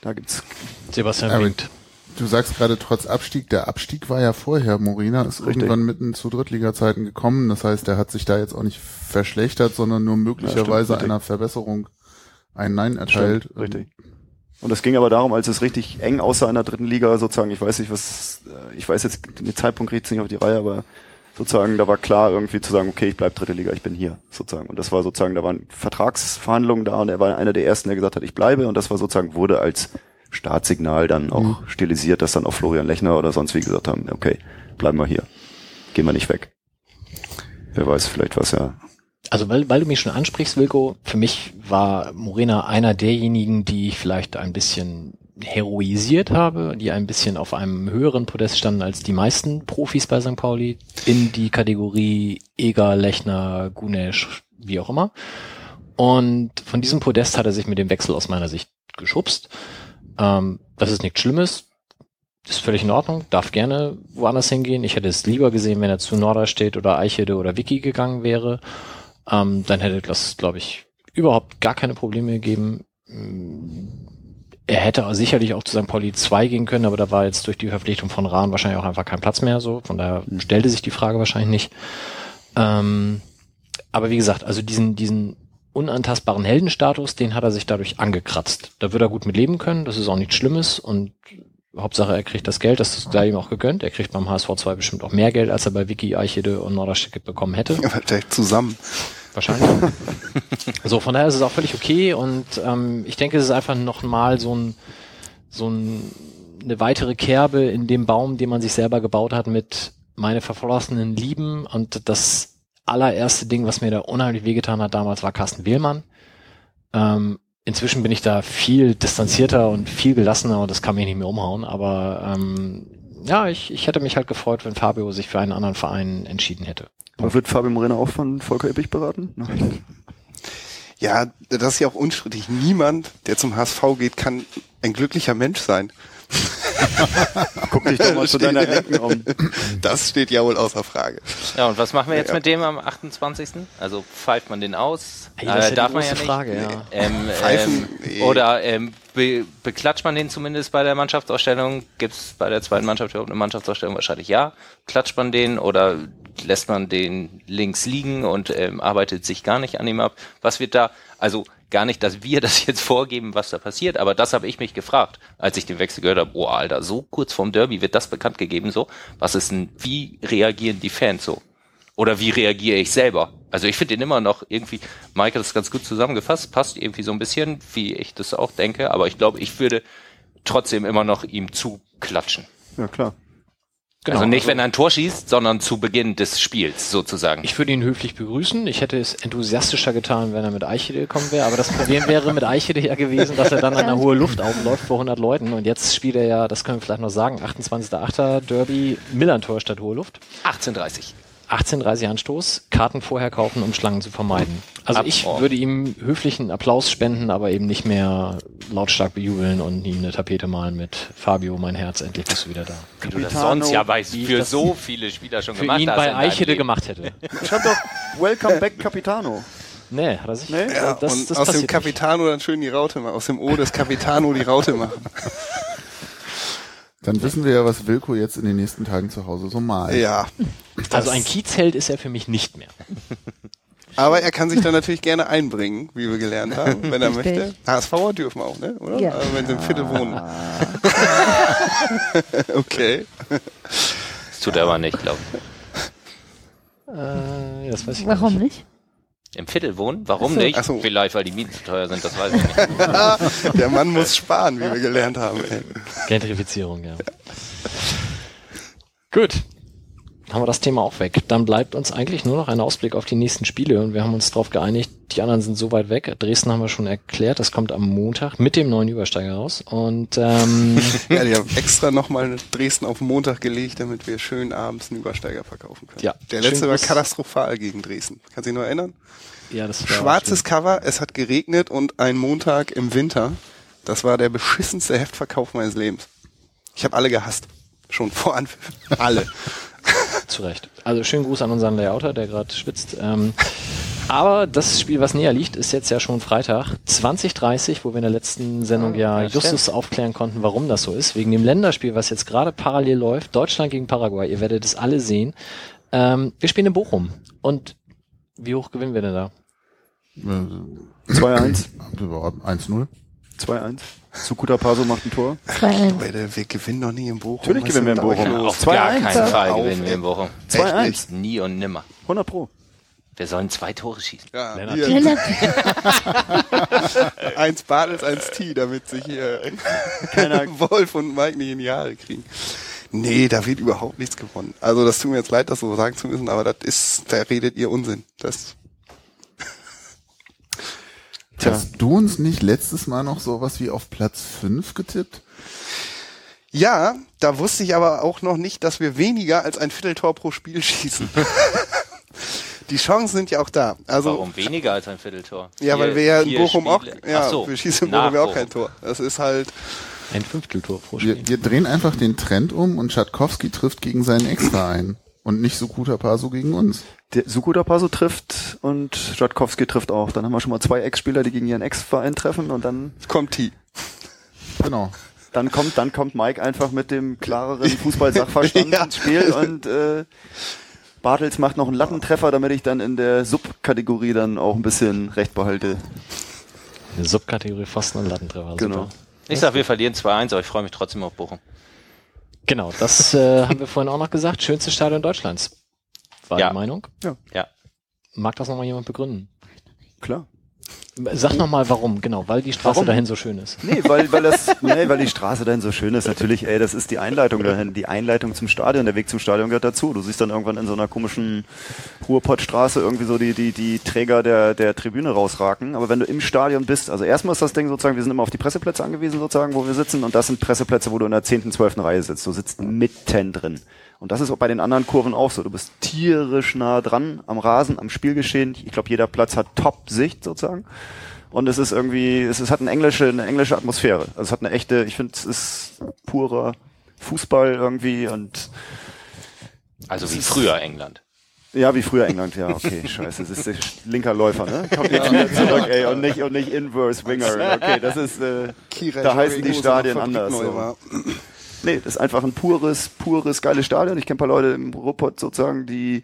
Da gibt's Sebastian Aber winkt. Du sagst gerade trotz Abstieg, der Abstieg war ja vorher. Morena ist Richtig. irgendwann mitten zu Drittliga-Zeiten gekommen. Das heißt, er hat sich da jetzt auch nicht verschlechtert, sondern nur möglicherweise stimmt, richtig. einer Verbesserung ein Nein erteilt. Stimmt, richtig. Und es ging aber darum, als es richtig eng aussah in der dritten Liga, sozusagen, ich weiß nicht, was, äh, ich weiß jetzt den Zeitpunkt kriegt nicht auf die Reihe, aber sozusagen, da war klar irgendwie zu sagen, okay, ich bleib dritte Liga, ich bin hier, sozusagen. Und das war sozusagen, da waren Vertragsverhandlungen da und er war einer der ersten, der gesagt hat, ich bleibe und das war sozusagen, wurde als Startsignal dann auch stilisiert, dass dann auch Florian Lechner oder sonst wie gesagt haben, okay, bleiben wir hier. Gehen wir nicht weg. Wer weiß, vielleicht was ja. Also weil, weil du mich schon ansprichst, Wilko, für mich war Morena einer derjenigen, die ich vielleicht ein bisschen heroisiert habe, die ein bisschen auf einem höheren Podest standen als die meisten Profis bei St. Pauli in die Kategorie Eger, Lechner, Gunesch, wie auch immer. Und von diesem Podest hat er sich mit dem Wechsel aus meiner Sicht geschubst. Ähm, das ist nichts Schlimmes. Ist völlig in Ordnung, darf gerne woanders hingehen. Ich hätte es lieber gesehen, wenn er zu Norderstedt oder Eichede oder Wiki gegangen wäre. Ähm, dann hätte das, glaube ich, überhaupt gar keine Probleme gegeben. Er hätte sicherlich auch zu St. Pauli 2 gehen können, aber da war jetzt durch die Verpflichtung von Rahn wahrscheinlich auch einfach kein Platz mehr so. Von daher stellte sich die Frage wahrscheinlich nicht. Ähm, aber wie gesagt, also diesen, diesen unantastbaren Heldenstatus, den hat er sich dadurch angekratzt. Da wird er gut mit leben können, das ist auch nichts Schlimmes und Hauptsache er kriegt das Geld, das ist da ihm auch gegönnt. Er kriegt beim HSV 2 bestimmt auch mehr Geld, als er bei Wiki, Eichede und Norderstedt bekommen hätte. vielleicht zusammen. Wahrscheinlich. *laughs* so, von daher ist es auch völlig okay und ähm, ich denke, es ist einfach nochmal so ein, so ein, eine weitere Kerbe in dem Baum, den man sich selber gebaut hat mit meine verflossenen Lieben und das allererste Ding, was mir da unheimlich wehgetan hat damals, war Carsten Wehlmann. Ähm, inzwischen bin ich da viel distanzierter und viel gelassener und das kann mich nicht mehr umhauen, aber ähm, ja, ich, ich hätte mich halt gefreut, wenn Fabio sich für einen anderen Verein entschieden hätte. Aber wird Fabio Morena auch von Volker Ippich beraten? Nein. Ja, das ist ja auch unstrittig. Niemand, der zum HSV geht, kann ein glücklicher Mensch sein. *laughs* Guck dich doch mal zu deiner Linken um. Das steht ja wohl außer Frage. Ja, und was machen wir jetzt Ja. mit dem am 28.? Also pfeift man den aus? Ey, das ist ja die darf man ja nicht. Frage, ja. Ähm, Pfeifen, ähm, oder ähm, be beklatscht man den zumindest bei der Mannschaftsausstellung? Gibt es bei der zweiten Mannschaft überhaupt eine Mannschaftsausstellung? Wahrscheinlich ja. Klatscht man den oder lässt man den links liegen und ähm, arbeitet sich gar nicht an ihm ab? Was wird da, also gar nicht, dass wir *laughs* das jetzt vorgeben, was da passiert, aber das habe ich mich gefragt, als ich den Wechsel gehört habe. Oh, Alter, so kurz vorm Derby wird das bekannt gegeben, so. Was ist denn, wie reagieren die Fans so? Oder wie reagiere ich selber? Also ich finde ihn immer noch irgendwie, Michael es ganz gut zusammengefasst, passt irgendwie so ein bisschen, wie ich das auch denke, aber ich glaube, ich würde trotzdem immer noch ihm zuklatschen. Ja, klar. Genau, also nicht, also- wenn er ein Tor schießt, sondern zu Beginn des Spiels sozusagen. Ich würde ihn höflich begrüßen. Ich hätte es enthusiastischer getan, wenn er mit Eichede gekommen wäre. Aber das Problem wäre mit Eichede ja gewesen, dass er dann an der hohe Luft aufläuft vor 100 Leuten. Und jetzt spielt er ja, das können wir vielleicht noch sagen, 28.8. Derby, Millantor statt hohe Luft. 18:30. 18.30 Anstoß, Karten vorher kaufen, um Schlangen zu vermeiden. Also Ab- ich oh. würde ihm höflichen Applaus spenden, aber eben nicht mehr lautstark bejubeln und ihm eine Tapete malen mit Fabio, mein Herz, endlich bist du wieder da. Wie du das Capitano, sonst ja weißt, wie ich für so viele Spieler schon Für gemacht ihn hast. bei Eichede gemacht hätte. *laughs* Schreib doch Welcome back Capitano. Nee, hat er sich. Nee? Ja, das, und das aus dem passiert nicht. Capitano dann schön die Raute machen. Aus dem O des Capitano die Raute machen. *laughs* Dann wissen wir ja, was Wilko jetzt in den nächsten Tagen zu Hause so malt. Ja. Also ein Kiezheld ist er für mich nicht mehr. *laughs* Aber er kann sich dann natürlich gerne einbringen, wie wir gelernt haben, wenn er Richtig. möchte. HSVer dürfen auch, ne? Oder? Ja. Also wenn sie im Viertel wohnen. *laughs* okay. Das tut er aber nicht, glaube ich. Äh, das weiß ich Warum nicht. nicht? Im Viertel wohnen? Warum nicht? Ach so. Vielleicht, weil die Mieten zu teuer sind, das weiß ich nicht. *laughs* Der Mann muss sparen, wie wir gelernt haben. Ey. Gentrifizierung, ja. Gut. Haben wir das Thema auch weg. Dann bleibt uns eigentlich nur noch ein Ausblick auf die nächsten Spiele und wir haben uns darauf geeinigt, die anderen sind so weit weg. Dresden haben wir schon erklärt, das kommt am Montag mit dem neuen Übersteiger raus. Und ähm, *laughs* Ja, die haben extra nochmal Dresden auf Montag gelegt, damit wir schön abends einen Übersteiger verkaufen können. Ja. Der letzte war katastrophal gegen Dresden. Kannst du dich noch erinnern? ja, das war Schwarzes Cover, es hat geregnet und ein Montag im Winter. Das war der beschissenste Heftverkauf meines Lebens. Ich habe alle gehasst. Schon vor Anpfiff. Alle. *laughs* *laughs* Zu Recht. Also schönen Gruß an unseren Layouter, der gerade schwitzt. Ähm, aber das Spiel, was näher liegt, ist jetzt ja schon Freitag 2030, wo wir in der letzten Sendung ja ja, Justus aufklären konnten, warum das so ist. Wegen dem Länderspiel, was jetzt gerade parallel läuft, Deutschland gegen Paraguay. Ihr werdet es alle sehen. Ähm, wir spielen in Bochum. Und wie hoch gewinnen wir denn da? Äh, 2-1. 1-0. 2-1. Sukuta Paso macht ein Tor. 2-1. Leute, wir gewinnen doch nie in Bochum. Natürlich gewinnen wir in denn Bochum. Auf gar 2-1. keinen Fall Auf, gewinnen wir in Woche. 2-1. Nie und nimmer. 100 Pro. Wir sollen zwei Tore schießen. Ja, Lennart. Lennart, *laughs* *laughs* eins Bartels, eins T, damit sich hier Keiner- *laughs* Wolf und Mike nicht in die Haare kriegen. Nee, da wird überhaupt nichts gewonnen. Also das tut mir jetzt leid, das so sagen zu müssen, aber das ist, da redet ihr Unsinn. Das, Tja. Hast du uns nicht letztes Mal noch sowas wie auf Platz 5 getippt? ja, da wusste ich aber auch noch nicht, dass wir weniger als ein Vierteltor pro Spiel schießen. *laughs* Die Chancen sind ja auch da. Also Warum weniger als ein Vierteltor? Ja, weil wir ja in Bochum auch, Spiele- ja, Ach so, wir schießen in Bochum ja auch kein Tor. Das ist halt, Ein Fünfteltor pro Wir, Spiel. wir drehen einfach den Trend um und Schatkowski trifft gegen seinen Ex-Verein und nicht Sukuta Paso gegen uns. Der Sukuta Paso trifft und Radkowski trifft auch. Dann haben wir schon mal zwei Ex-Spieler, die gegen ihren Ex-Verein treffen und dann, kommt T. Genau. dann kommt, dann kommt Mike einfach mit dem klareren Fußball-Sachverstand *laughs* Ja. ins Spiel und äh, Bartels macht noch einen Lattentreffer, damit ich dann in der Subkategorie dann auch ein bisschen Recht behalte. Eine Subkategorie Pfosten und Lattentreffer. Genau. Super. Ich sag, wir verlieren 2-1, aber ich freue mich trotzdem auf Bochum. Genau, das äh, haben wir vorhin auch noch gesagt. Schönstes Stadion Deutschlands. War Ja. die Meinung. Ja. Mag das nochmal jemand begründen? Klar. Sag nochmal warum, genau, weil die Straße Warum? dahin so schön ist. Nee, weil, weil das, *laughs* nee, weil die Straße dahin so schön ist. Natürlich, ey, das ist die Einleitung dahin, die Einleitung zum Stadion. Der Weg zum Stadion gehört dazu. Du siehst dann irgendwann in so einer komischen Ruhrpottstraße irgendwie so die, die, die Träger der, der Tribüne rausraken. Aber wenn du im Stadion bist, also erstmal ist das Ding sozusagen, wir sind immer auf die Presseplätze angewiesen sozusagen, wo wir sitzen. Und das sind Presseplätze, wo du in der 10., 12. Reihe sitzt. Du sitzt mitten drin. Und das ist auch bei den anderen Kurven auch so. Du bist tierisch nah dran am Rasen, am Spielgeschehen. Ich glaube, jeder Platz hat Top-Sicht sozusagen. Und es ist irgendwie, es, es hat eine englische, eine englische Atmosphäre. Also es hat eine echte, ich finde, es ist purer Fußball irgendwie und Also wie früher England. ja, wie früher England, ja, okay, *laughs* scheiße, es ist der linker Läufer, ne? Kommt jetzt wieder zurück, ey, und nicht, und nicht Inverse Winger. *laughs* Okay, das ist, äh, da heißen die Stadien anders. So. Nee, das ist einfach ein pures, pures, geiles Stadion. Ich kenne ein paar Leute im Ruhrpott sozusagen, die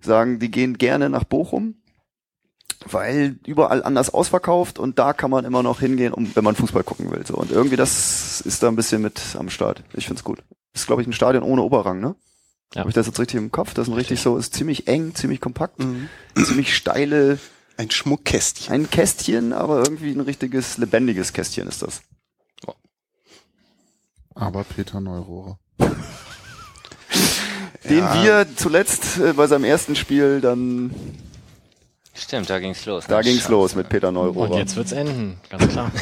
sagen, die gehen gerne nach Bochum. weil überall anders ausverkauft und da kann man immer noch hingehen, um, wenn man Fußball gucken will. So. Und irgendwie das ist da ein bisschen mit am Start. Ich find's gut. Das ist, glaube ich, ein Stadion ohne Oberrang, ne? Ja. Habe ich das jetzt richtig im Kopf? Das ist ein richtig so, ist ziemlich eng, ziemlich kompakt, ziemlich steile, Ein Schmuckkästchen. ein Kästchen, aber irgendwie ein richtiges, lebendiges Kästchen ist das. Aber Peter Neurohrer. *laughs* Den Ja. wir zuletzt äh, bei seinem ersten Spiel dann, Stimmt, da ging's los. da ne? ging's Scheiße. los mit Peter Und Neurohrer. jetzt wird's enden, ganz klar. *laughs*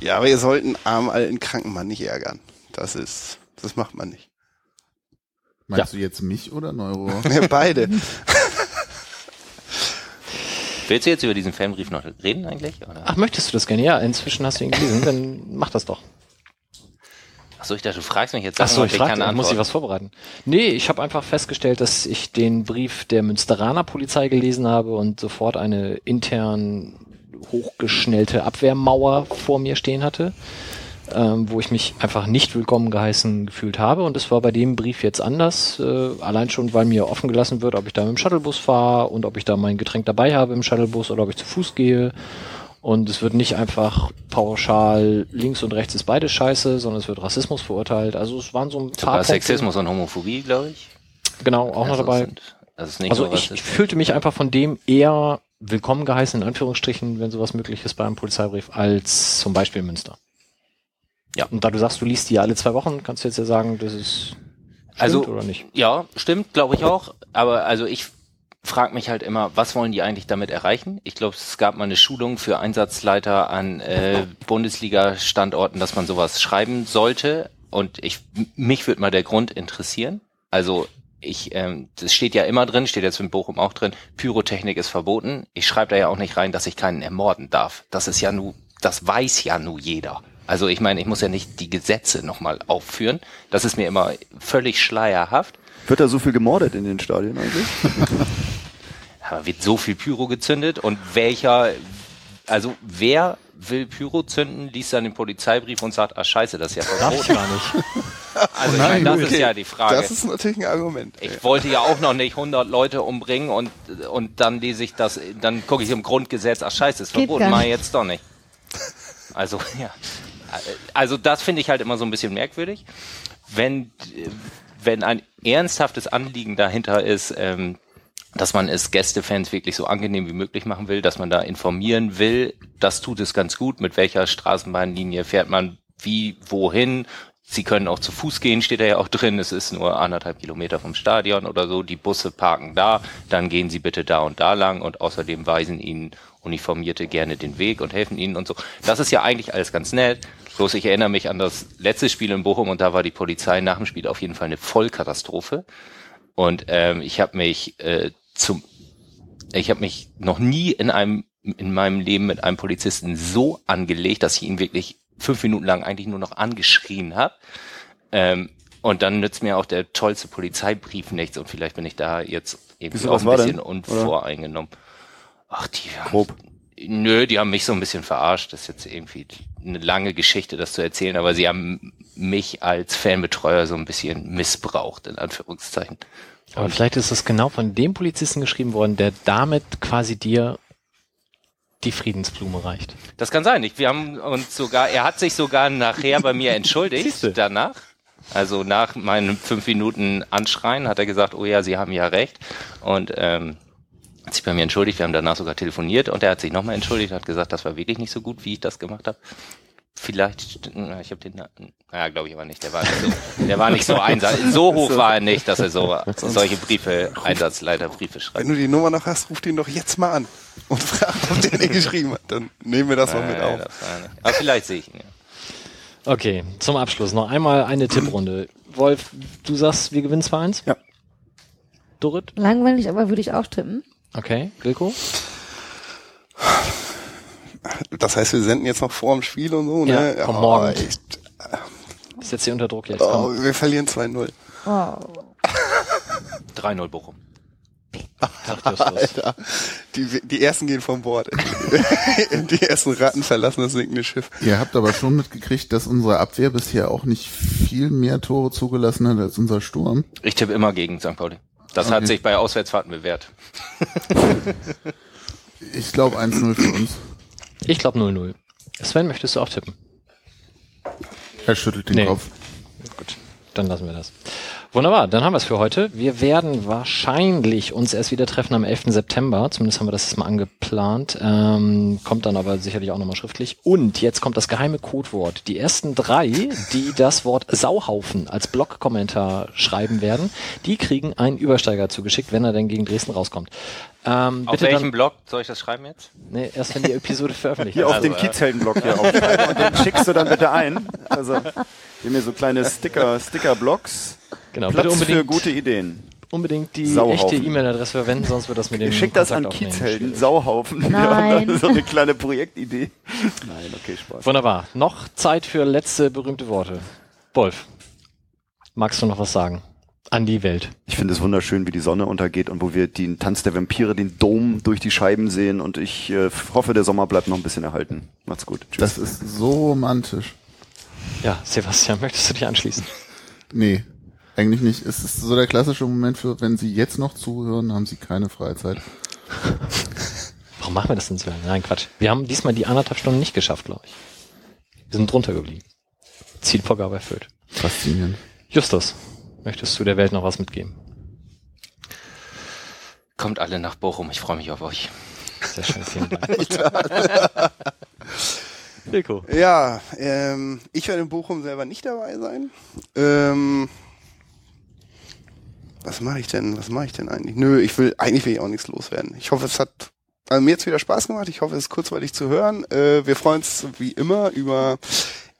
Ja, aber ihr sollt einen armen, alten, kranken Mann nicht ärgern. Das ist, das macht man nicht. Meinst du jetzt mich oder Neurohrer? *laughs* Ja, beide. Willst du jetzt über diesen Fanbrief noch reden eigentlich? Oder? Ach, möchtest du das gerne? Ja, inzwischen hast du ihn gelesen, dann mach das doch. Achso, ich dachte, du fragst mich jetzt. Ach so, mal, ich kann frage, muss ich was vorbereiten? Nee, ich habe einfach festgestellt, dass ich den Brief der Münsteraner Polizei gelesen habe und sofort eine intern hochgeschnellte Abwehrmauer vor mir stehen hatte, ähm, wo ich mich einfach nicht willkommen geheißen gefühlt habe. Und das war bei dem Brief jetzt anders, äh, allein schon, weil mir offen gelassen wird, ob ich da mit dem Shuttlebus fahre und ob ich da mein Getränk dabei habe im Shuttlebus oder ob ich zu Fuß gehe. Und es wird nicht einfach pauschal links und rechts ist beides scheiße, sondern es wird Rassismus verurteilt. Also es waren so ein paar Sogar. Sexismus und Homophobie, glaube ich. Genau, auch noch Also dabei. Sind, also Also ich Rassismus. fühlte mich einfach von dem eher willkommen geheißen, in Anführungsstrichen, wenn sowas möglich ist bei einem Polizeibrief, als zum Beispiel Münster. Ja. Und da du sagst, du liest die alle zwei Wochen, kannst du jetzt ja sagen, das ist stimmt Also- oder nicht. Ja, stimmt, glaube ich auch. Aber also ich frage mich halt immer, was wollen die eigentlich damit erreichen? Ich glaube, es gab mal eine Schulung für Einsatzleiter an äh, Bundesliga-Standorten, dass man sowas schreiben sollte. Und ich mich würde mal der Grund interessieren. Also ich, ähm, das steht ja immer drin, steht jetzt in Bochum auch drin, Pyrotechnik ist verboten. Ich schreibe da ja auch nicht rein, dass ich keinen ermorden darf. Das ist ja nu, das weiß ja nu jeder. Also ich meine, ich muss ja nicht die Gesetze nochmal aufführen. Das ist mir immer völlig schleierhaft. Wird da so viel gemordet in den Stadien eigentlich? *laughs* Wird so viel Pyro gezündet und welcher, also wer will Pyro zünden, liest dann den Polizeibrief und sagt, ah scheiße, das ist ja verboten. gar nicht. *laughs* Also ich meine, das ist ja die Frage. Das ist natürlich ein Argument. Ich wollte ja auch noch nicht 100 Leute umbringen und, und dann lese ich das, dann gucke ich im Grundgesetz, ach scheiße, ist Geht verboten, ich jetzt doch nicht. Also, *laughs* ja. Also das finde ich halt immer so ein bisschen merkwürdig. Wenn, wenn ein ernsthaftes Anliegen dahinter ist, ähm, dass man es Gästefans wirklich so angenehm wie möglich machen will, dass man da informieren will, das tut es ganz gut. Mit welcher Straßenbahnlinie fährt man wie, wohin? Sie können auch zu Fuß gehen, steht da ja auch drin. Es ist nur anderthalb Kilometer vom Stadion oder so. Die Busse parken da, dann gehen Sie bitte da und da lang und außerdem weisen Ihnen Uniformierte gerne den Weg und helfen Ihnen und so. Das ist ja eigentlich alles ganz nett. Bloß ich erinnere mich an das letzte Spiel in Bochum und da war die Polizei nach dem Spiel auf jeden Fall eine Vollkatastrophe. Und ähm, ich habe mich äh, zum, ich habe mich noch nie in einem in meinem Leben mit einem Polizisten so angelegt, dass ich ihn wirklich fünf Minuten lang eigentlich nur noch angeschrien habe. Ähm, und dann nützt mir auch der tollste Polizeibrief nichts und vielleicht bin ich da jetzt irgendwie Wieso, auch ein bisschen denn? unvoreingenommen. Ach, die haben, Grob. Nö, die haben mich so ein bisschen verarscht. Das ist jetzt irgendwie eine lange Geschichte, das zu erzählen, aber sie haben mich als Fanbetreuer so ein bisschen missbraucht, in Anführungszeichen. Aber vielleicht ist es genau von dem Polizisten geschrieben worden, der damit quasi dir die Friedensblume reicht. Das kann sein. Ich, wir haben uns sogar, er hat sich sogar nachher bei mir *laughs* entschuldigt danach. Also nach meinen fünf Minuten Anschreien hat er gesagt, oh ja, Sie haben ja recht. Und ähm, hat sich bei mir entschuldigt. Wir haben danach sogar telefoniert und er hat sich nochmal entschuldigt, hat gesagt, das war wirklich nicht so gut, wie ich das gemacht habe. Vielleicht, na, ich habe den, na, glaube ich aber nicht. Der war nicht so, der war nicht so einsatz, *laughs* so hoch war er nicht, dass er so solche Briefe, Einsatzleiterbriefe schreibt. Wenn du die Nummer noch hast, ruf den doch jetzt mal an und *laughs* frag, ob der den geschrieben hat. Dann nehmen wir das noch mit auf. Aber vielleicht sehe ich ihn. Ja. Okay, zum Abschluss noch einmal eine Tipprunde. Wolf, du sagst, wir gewinnen 2-1? Ja. Dorit? Langweilig, aber würde ich auch tippen. Okay. Wilko? Das heißt, wir senden jetzt noch vor dem Spiel und so, ne? Ja, komm, morgen. ich, Ich setze hier unter Druck jetzt. oh, wir verlieren 2-0. Oh. 3-0 Bochum. Alter, die, die ersten gehen vom Bord. *laughs* die ersten Ratten verlassen das sinkende Schiff. Ihr habt aber schon mitgekriegt, dass unsere Abwehr bisher auch nicht viel mehr Tore zugelassen hat als unser Sturm. Ich tippe immer gegen St. Pauli. Das Okay. hat sich bei Auswärtsfahrten bewährt. *laughs* Ich glaube 1-0 für uns. Ich glaube 0-0. Sven, möchtest du auch tippen? Er schüttelt den Nee. Kopf. Gut, dann lassen wir das. Wunderbar, dann haben wir es für heute. Wir werden wahrscheinlich uns erst wieder treffen am 11. September. Zumindest haben wir das jetzt mal angeplant. Ähm, kommt dann aber sicherlich auch nochmal schriftlich. Und jetzt kommt das geheime Codewort. Die ersten drei, die das Wort Sauhaufen als Blog-Kommentar schreiben werden, die kriegen einen Übersteiger zugeschickt, wenn er denn gegen Dresden rauskommt. Ähm, Auf bitte welchem dann, Blog soll ich das schreiben jetzt? nee, erst wenn die Episode veröffentlicht Hier ist. auf dem Also, äh, Kiezhelden-Blog hier *laughs* aufschreiben und den schickst du dann bitte ein. Also, wir haben hier so kleine Sticker, Sticker-Blocks. Genau, bitte Platz für unbedingt, gute Ideen. unbedingt die Sauhaufen. echte E-Mail-Adresse verwenden, sonst wird das mit dem Ich schick das an Kontakt aufnehmen Kiezhelden. Sauhaufen. Nein. da so eine kleine Projektidee. Nein, okay, Spaß. Wunderbar. Noch Zeit für letzte berühmte Worte. Wolf, magst du noch was sagen? An die Welt. Ich finde es wunderschön, wie die Sonne untergeht und wo wir den Tanz der Vampire, den Dom durch die Scheiben sehen und ich äh, hoffe, der Sommer bleibt noch ein bisschen erhalten. Macht's gut. Tschüss. Das ist so romantisch. Ja, Sebastian, möchtest du dich anschließen? Nee, eigentlich nicht. Es ist so der klassische Moment für, wenn Sie jetzt noch zuhören, haben Sie keine Freizeit. *laughs* Warum machen wir das denn so lange? Nein, Quatsch. Wir haben diesmal die anderthalb Stunden nicht geschafft, glaube ich. Wir sind drunter geblieben. Zielvorgabe erfüllt. Faszinierend. Justus, möchtest du der Welt noch was mitgeben? Kommt alle nach Bochum, ich freue mich auf euch. Sehr schön, vielen Dank. *laughs* Wilko. Ja, ähm, ich werde in Bochum selber nicht dabei sein. Ähm, was mache ich denn? Was mache ich denn eigentlich? Nö, ich will, eigentlich will ich auch nichts loswerden. Ich hoffe, es hat, also mir jetzt wieder Spaß gemacht. Ich hoffe, es ist kurzweilig zu hören. Äh, wir freuen uns wie immer über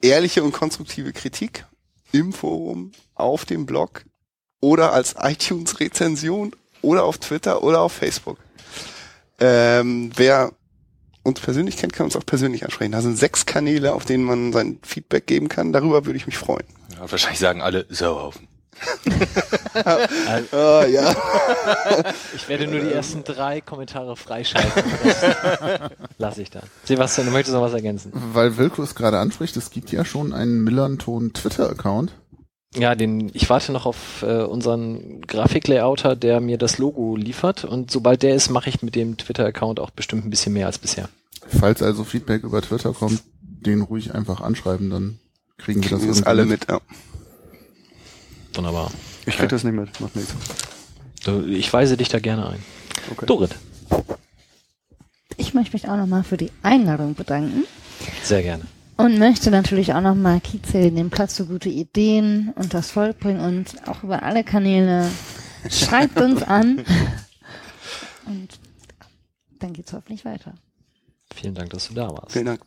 ehrliche und konstruktive Kritik im Forum, auf dem Blog oder als *laughs* iTunes-Rezension oder auf Twitter oder auf Facebook. Ähm, wer uns persönlich kennt, kann uns auch persönlich ansprechen. Da sind sechs Kanäle, auf denen man sein Feedback geben kann. Darüber würde ich mich freuen. Ja, wahrscheinlich sagen alle Sauhaufen. *laughs* Ah, ja. Ich werde nur die ersten drei Kommentare freischalten. Das lasse ich dann. Sebastian, du möchtest noch was ergänzen? Weil Wilko es gerade anspricht, es gibt ja schon einen Millanton Twitter-Account. Ja, den, ich warte noch auf äh, unseren Grafiklayouter, der mir das Logo liefert. Und sobald der ist, mache ich mit dem Twitter-Account auch bestimmt ein bisschen mehr als bisher. Falls also Feedback über Twitter kommt, den ruhig einfach anschreiben, dann kriegen wir das irgendwie alle mit. Ja. Wunderbar. Ich krieg das nicht mit, macht nichts. Du, Ich weise dich da gerne ein. Okay. Dorit, Ich möchte mich auch nochmal für die Einladung bedanken sehr gerne. Und möchte natürlich auch nochmal Kiezl den Platz für gute Ideen und das Volk bringen und auch über alle Kanäle. Schreibt uns an. *laughs* Und dann geht's hoffentlich weiter. Vielen Dank, dass du da warst. Vielen Dank.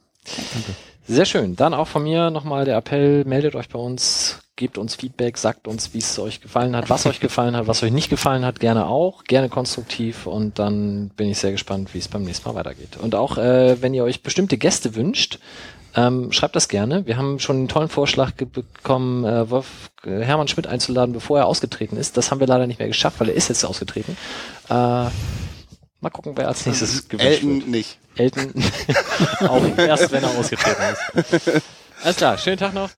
Sehr schön. Dann auch von mir nochmal der Appell, meldet euch bei uns, gebt uns Feedback, sagt uns, wie es euch gefallen hat, was euch gefallen hat, was euch nicht gefallen hat, gerne auch, gerne konstruktiv und dann bin ich sehr gespannt, wie es beim nächsten Mal weitergeht. Und auch, äh, wenn ihr euch bestimmte Gäste wünscht, ähm, schreibt das gerne. Wir haben schon einen tollen Vorschlag bekommen, äh, Wolf, äh, Hermann Schmidt einzuladen, bevor er ausgetreten ist. Das haben wir leider nicht mehr geschafft, weil er ist jetzt ausgetreten. Äh, mal gucken, wer als nächstes gewünscht Elton wird. nicht. Elton *laughs* *laughs* auch erst, wenn er ausgetreten ist. *laughs* Alles klar, schönen Tag noch.